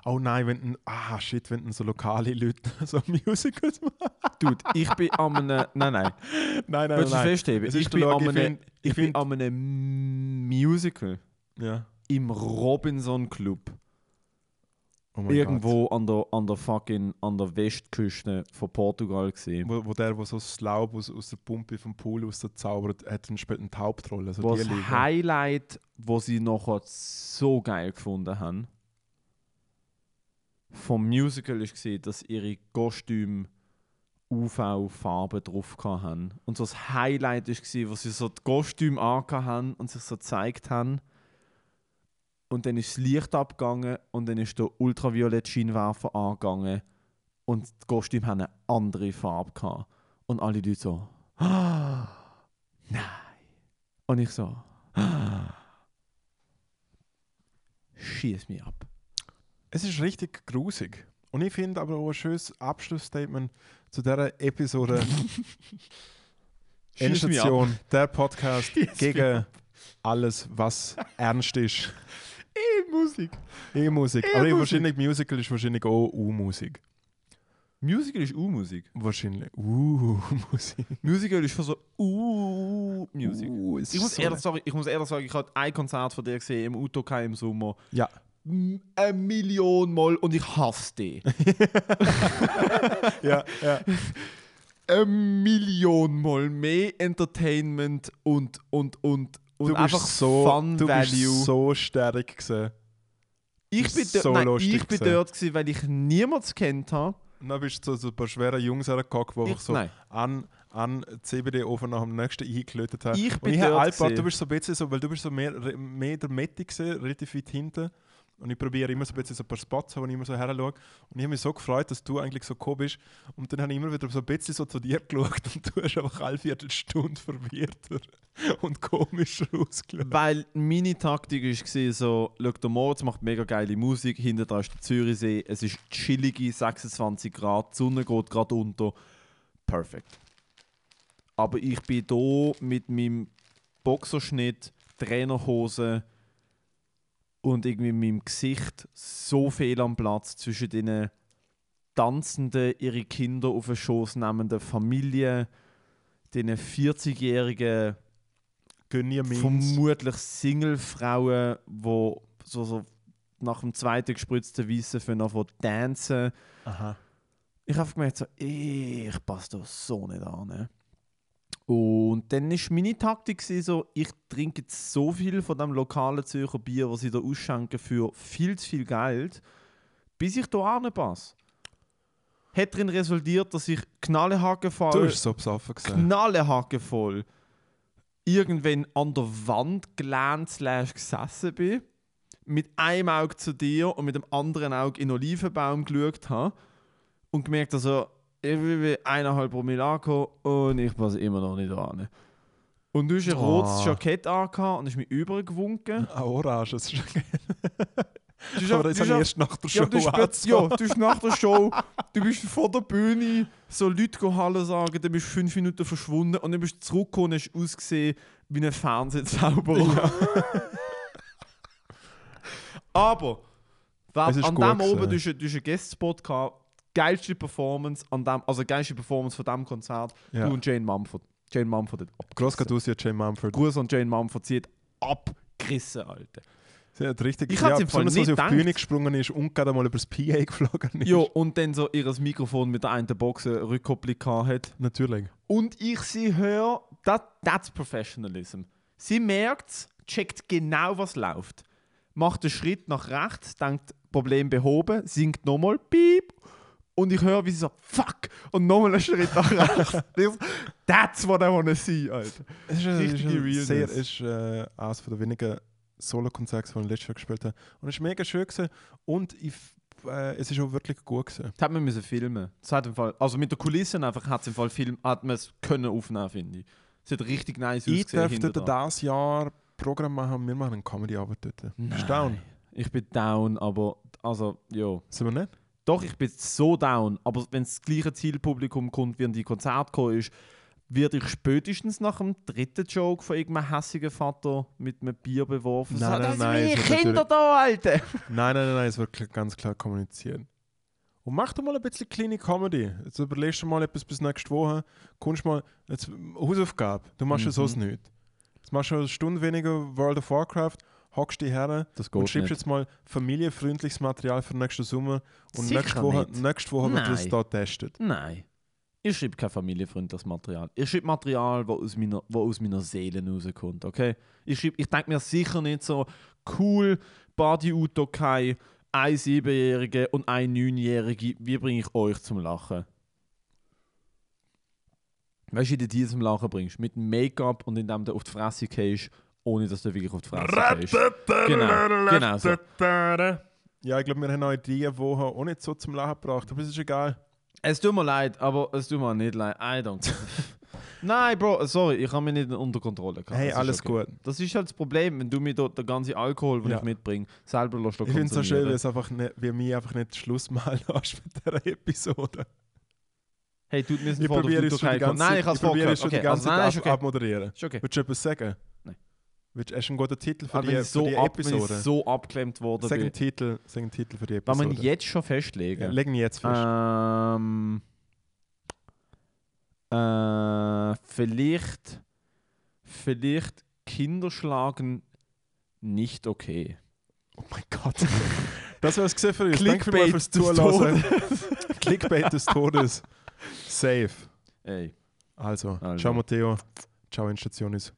Speaker 3: Oh nein, wenn ein, ah shit, wenn ein so lokale Leute so Musicals machen.
Speaker 2: Dude, ich bin am einem. Nein, nein.
Speaker 3: Nein, nein,
Speaker 2: Willst
Speaker 3: nein.
Speaker 2: festheben?
Speaker 3: Es
Speaker 2: Ich bin
Speaker 3: der
Speaker 2: an einem-
Speaker 3: ich
Speaker 2: bin an einem Musical
Speaker 3: Ja.
Speaker 2: im Robinson Club.
Speaker 3: Oh
Speaker 2: irgendwo an der, an der fucking an der Westküste von Portugal gesehen.
Speaker 3: Wo, wo der, wo so das Laub aus, aus der Pumpe vom Pool aus zaubert, hat dann später die Hauptrolle. Also
Speaker 2: das. Highlight, wo sie nachher so geil gefunden haben, vom Musical gesehen, dass ihre Kostüme UV-Farben drauf haben. Und so das Highlight gesehen, wo sie so die Kostüme haben und sich so gezeigt haben. Und dann ist das Licht abgegangen und dann ist der ultraviolett Scheinwerfer angegangen und die Kostüme haben eine andere Farbe gehabt. Und alle Leute so, ah, nein. Und ich so, ah, schieß mich ab.
Speaker 3: Es ist richtig grusig. Und ich finde aber auch ein schönes Abschlussstatement zu dieser Episode. Endstation, der Podcast
Speaker 2: Schieß
Speaker 3: gegen alles, was ernst ist.
Speaker 2: E-Musik.
Speaker 3: E-Musik.
Speaker 2: E-Musik.
Speaker 3: Aber wahrscheinlich Musical ist wahrscheinlich auch U-Musik.
Speaker 2: Musical ist U-Musik.
Speaker 3: Wahrscheinlich. U-Musik.
Speaker 2: Musical ist schon so U-Musik.
Speaker 3: Uh,
Speaker 2: Ich muss,
Speaker 3: so
Speaker 2: ehrlich sagen, ich muss ehrlich sagen, ich habe ein Konzert von dir gesehen im Utoka im Sommer.
Speaker 3: Ja.
Speaker 2: Eine Million Mal und ich hasse die.
Speaker 3: ja, ja.
Speaker 2: Eine Million Mal mehr Entertainment und, und, und, und
Speaker 3: Du
Speaker 2: einfach
Speaker 3: bist so,
Speaker 2: Fun
Speaker 3: du
Speaker 2: Value.
Speaker 3: bist so stark gewesen.
Speaker 2: ich bin, dort,
Speaker 3: so
Speaker 2: nein, ich bin dort, gewesen, weil ich niemanden kennt habe.
Speaker 3: Und dann bist du zu so ein paar schweren Jungs hergegangen, die
Speaker 2: Ich-
Speaker 3: so
Speaker 2: nein.
Speaker 3: an, an CBD-Ofen nach dem nächsten eingelötet haben.
Speaker 2: Ich
Speaker 3: Und
Speaker 2: bin
Speaker 3: ich
Speaker 2: dort gewesen.
Speaker 3: du bist so ein bisschen so, weil du bist so mehr, mehr der Mitte gewesen, relativ weit hinten. Und ich probiere immer so ein bisschen so ein paar Spots, wo ich immer so her schaue. Und ich habe mich so gefreut, dass du eigentlich so gekommen bist. Und dann habe ich immer wieder so ein bisschen so zu dir geschaut und du hast einfach eine Viertelstunde verwirrter und komischer ausgeschaut.
Speaker 2: Weil meine Taktik war so, schau, der Moritz macht mega geile Musik, hinter dran ist der Zürichsee, es ist chillige 26 Grad, die Sonne geht gerade unter. Perfekt. Aber ich bin hier mit meinem Boxerschnitt, Trainerhose und irgendwie meinem Gesicht so viel am Platz zwischen den tanzenden, ihre Kinder auf den Schoß nehmenden Familien, den 40-jährigen
Speaker 3: Gönn Means.
Speaker 2: vermutlich Single-Frauen, die so, so nach dem zweiten gespritzten Weissen für noch tanzen.
Speaker 3: Aha.
Speaker 2: Ich habe gemerkt, so, ich passe da so nicht an. Und dann war meine Taktik so, ich trinke jetzt so viel von dem lokalen Zürcher Bier, was sie da ausschenken, für viel zu viel Geld, bis ich da anpasse. Hat darin resultiert, dass ich knallehaken
Speaker 3: Du
Speaker 2: fall,
Speaker 3: bist so besoffen
Speaker 2: knallehaken voll irgendwann an der Wand slash gesessen bin, mit einem Auge zu dir und mit dem anderen Auge in den Olivenbaum geschaut habe und gemerkt, also ich bin eineinhalb Promille angekommen und ich passe immer noch nicht an. Und du hast ein
Speaker 3: Oh.
Speaker 2: rotes Jackett angehabt und hast mich übergewunken.
Speaker 3: Ah, Orange, das ist schon
Speaker 2: Du
Speaker 3: Aber das habe ich erst nach der Show
Speaker 2: ja, du bist, ja, du bist nach der Show, du bist vor der Bühne, so Leute go Hallo sagen, dann bist du fünf Minuten verschwunden und dann bist du zurückgekommen und hast ausgesehen wie ein Fernsehzauberer. Aber,
Speaker 3: Es ist
Speaker 2: an dem oben, du hast einen Guest-Spot gehabt, geilste Performance, an dem, also geilste Performance von diesem Konzert,
Speaker 3: Ja.
Speaker 2: du und Jane Mumford. Jane Mumford hat abgerissen.
Speaker 3: Gross geht aus, ja, Jane Mumford.
Speaker 2: Gruß an Jane Mumford, sie hat abgerissen, Alter.
Speaker 3: Sie hat richtig,
Speaker 2: Ich
Speaker 3: ja,
Speaker 2: Fall
Speaker 3: besonders, als sie auf die. Bühne gesprungen ist und gerade mal übers PA geflogen ist.
Speaker 2: Ja, und dann so ihr Mikrofon mit der einen Box eine Rückkopplung hat.
Speaker 3: Natürlich.
Speaker 2: Und ich sie höre, that, that's Professionalism. Sie merkt checkt genau, was läuft. Macht einen Schritt nach rechts, denkt, Problem behoben, singt nochmal, piep. Und ich höre, wie sie so, fuck, und nochmal einen Schritt nach rechts. Ich that's what I wanna see, Alter.
Speaker 3: Es ist, ein- es ist,
Speaker 2: Richtige
Speaker 3: ein
Speaker 2: Realness.
Speaker 3: sehr, es ist äh, eines der wenigen Solo-Konzerte, die ich letztes Jahr gespielt habe. Und es war mega schön. Gewesen. Und ich, äh, es ist auch wirklich gut. Gewesen.
Speaker 2: Das hat man müssen filmen. Das hat im Fall, also mit der Kulissen einfach hat es im Fall Film, hat man es können aufnehmen, finde ich. Es hat richtig nice
Speaker 3: Ich
Speaker 2: ausgesehen.
Speaker 3: dort
Speaker 2: dran.
Speaker 3: dieses Jahr Programm machen wir machen eine Comedy-Arbeit dort. Bist du down?
Speaker 2: Ich bin down, aber also, ja.
Speaker 3: Sind wir nicht?
Speaker 2: Doch, ich bin so down. Aber wenn das gleiche Zielpublikum kommt, wie an die Konzert gekommen ist, werde ich spätestens nach dem dritten Joke von irgendeinem hässigen Vater mit einem Bier beworfen.
Speaker 3: Nein,
Speaker 2: so,
Speaker 3: nein,
Speaker 2: das
Speaker 3: nein,
Speaker 2: meine Kinder
Speaker 3: natürlich-
Speaker 2: da, Alter!
Speaker 3: Nein, nein, nein, nein, es wird ganz klar kommunizieren. Und mach doch mal ein bisschen kleine Comedy. Jetzt überlegst du mal etwas bis nächste Woche. Kommst mal, jetzt Hausaufgabe. Du machst ja
Speaker 2: Mhm.
Speaker 3: sonst nichts. Jetzt machst du eine Stunde weniger World of Warcraft, hockst dich her und schreibst
Speaker 2: nicht.
Speaker 3: jetzt mal familienfreundliches Material für nächsten Sommer und
Speaker 2: Sicher
Speaker 3: nächste Woche,
Speaker 2: nicht.
Speaker 3: nächste Woche wird das
Speaker 2: Nein.
Speaker 3: da getestet.
Speaker 2: Nein. Ich schreibe kein familienfreundliches Material. Ich schreibe Material, das aus meiner, wo aus meiner Seele rauskommt, okay? Ich, ich denke mir sicher nicht so, cool, Badi Utokai, ein Siebenjährige und ein Neunjährige, wie bringe ich euch zum Lachen? Weißt du, wie du die zum Lachen bringst? Mit Make-up und indem du auf die Fresse gehst, ohne dass du wirklich auf die Fresse gehst. Genau, genau so.
Speaker 3: Ja, ich glaube, wir haben auch diese Woche auch nicht so zum Lachen gebracht, aber es ist egal.
Speaker 2: Es tut mir leid, aber es tut mir nicht leid. I don't. Nein, Bro, sorry, ich habe mich nicht unter Kontrolle gehabt.
Speaker 3: Hey,
Speaker 2: Das ist
Speaker 3: alles
Speaker 2: okay.
Speaker 3: gut.
Speaker 2: Das ist halt das Problem, wenn du mir dort den ganzen Alkohol, den
Speaker 3: Ja.
Speaker 2: ich mitbringe, selber lässt
Speaker 3: Ich finde es so schön, wie, es einfach nicht, wie mir einfach nicht Schluss machen lässt mit dieser Episode.
Speaker 2: Hey, du, wir sind
Speaker 3: Ich
Speaker 2: vor der
Speaker 3: probiere es schon die
Speaker 2: Türkei
Speaker 3: ganze
Speaker 2: Nein, ich habe es
Speaker 3: probiere es
Speaker 2: vorgehört.
Speaker 3: schon die
Speaker 2: Okay,
Speaker 3: ganze
Speaker 2: also, nein,
Speaker 3: Zeit
Speaker 2: okay.
Speaker 3: ab abmoderieren.
Speaker 2: Ist okay.
Speaker 3: Willst du etwas sagen? Willst du hast einen guten Titel für
Speaker 2: Aber
Speaker 3: die,
Speaker 2: wenn ich so,
Speaker 3: für die
Speaker 2: ab, wenn ich
Speaker 3: Episode?
Speaker 2: so abgeklemmt worden
Speaker 3: Sag
Speaker 2: bin,
Speaker 3: Titel, sag einen Titel für die
Speaker 2: kann
Speaker 3: Episode.
Speaker 2: man jetzt schon
Speaker 3: ja,
Speaker 2: festlegen.
Speaker 3: legen wir jetzt fest.
Speaker 2: Ähm, äh, vielleicht, vielleicht Kinder schlagen nicht okay.
Speaker 3: oh mein Gott. das wäre es gesehen für uns.
Speaker 2: Clickbait
Speaker 3: fürs Zuhören. Clickbait des Todes. Safe.
Speaker 2: Ey.
Speaker 3: Also,
Speaker 2: Also.
Speaker 3: ciao Matteo. Ciao Instationis.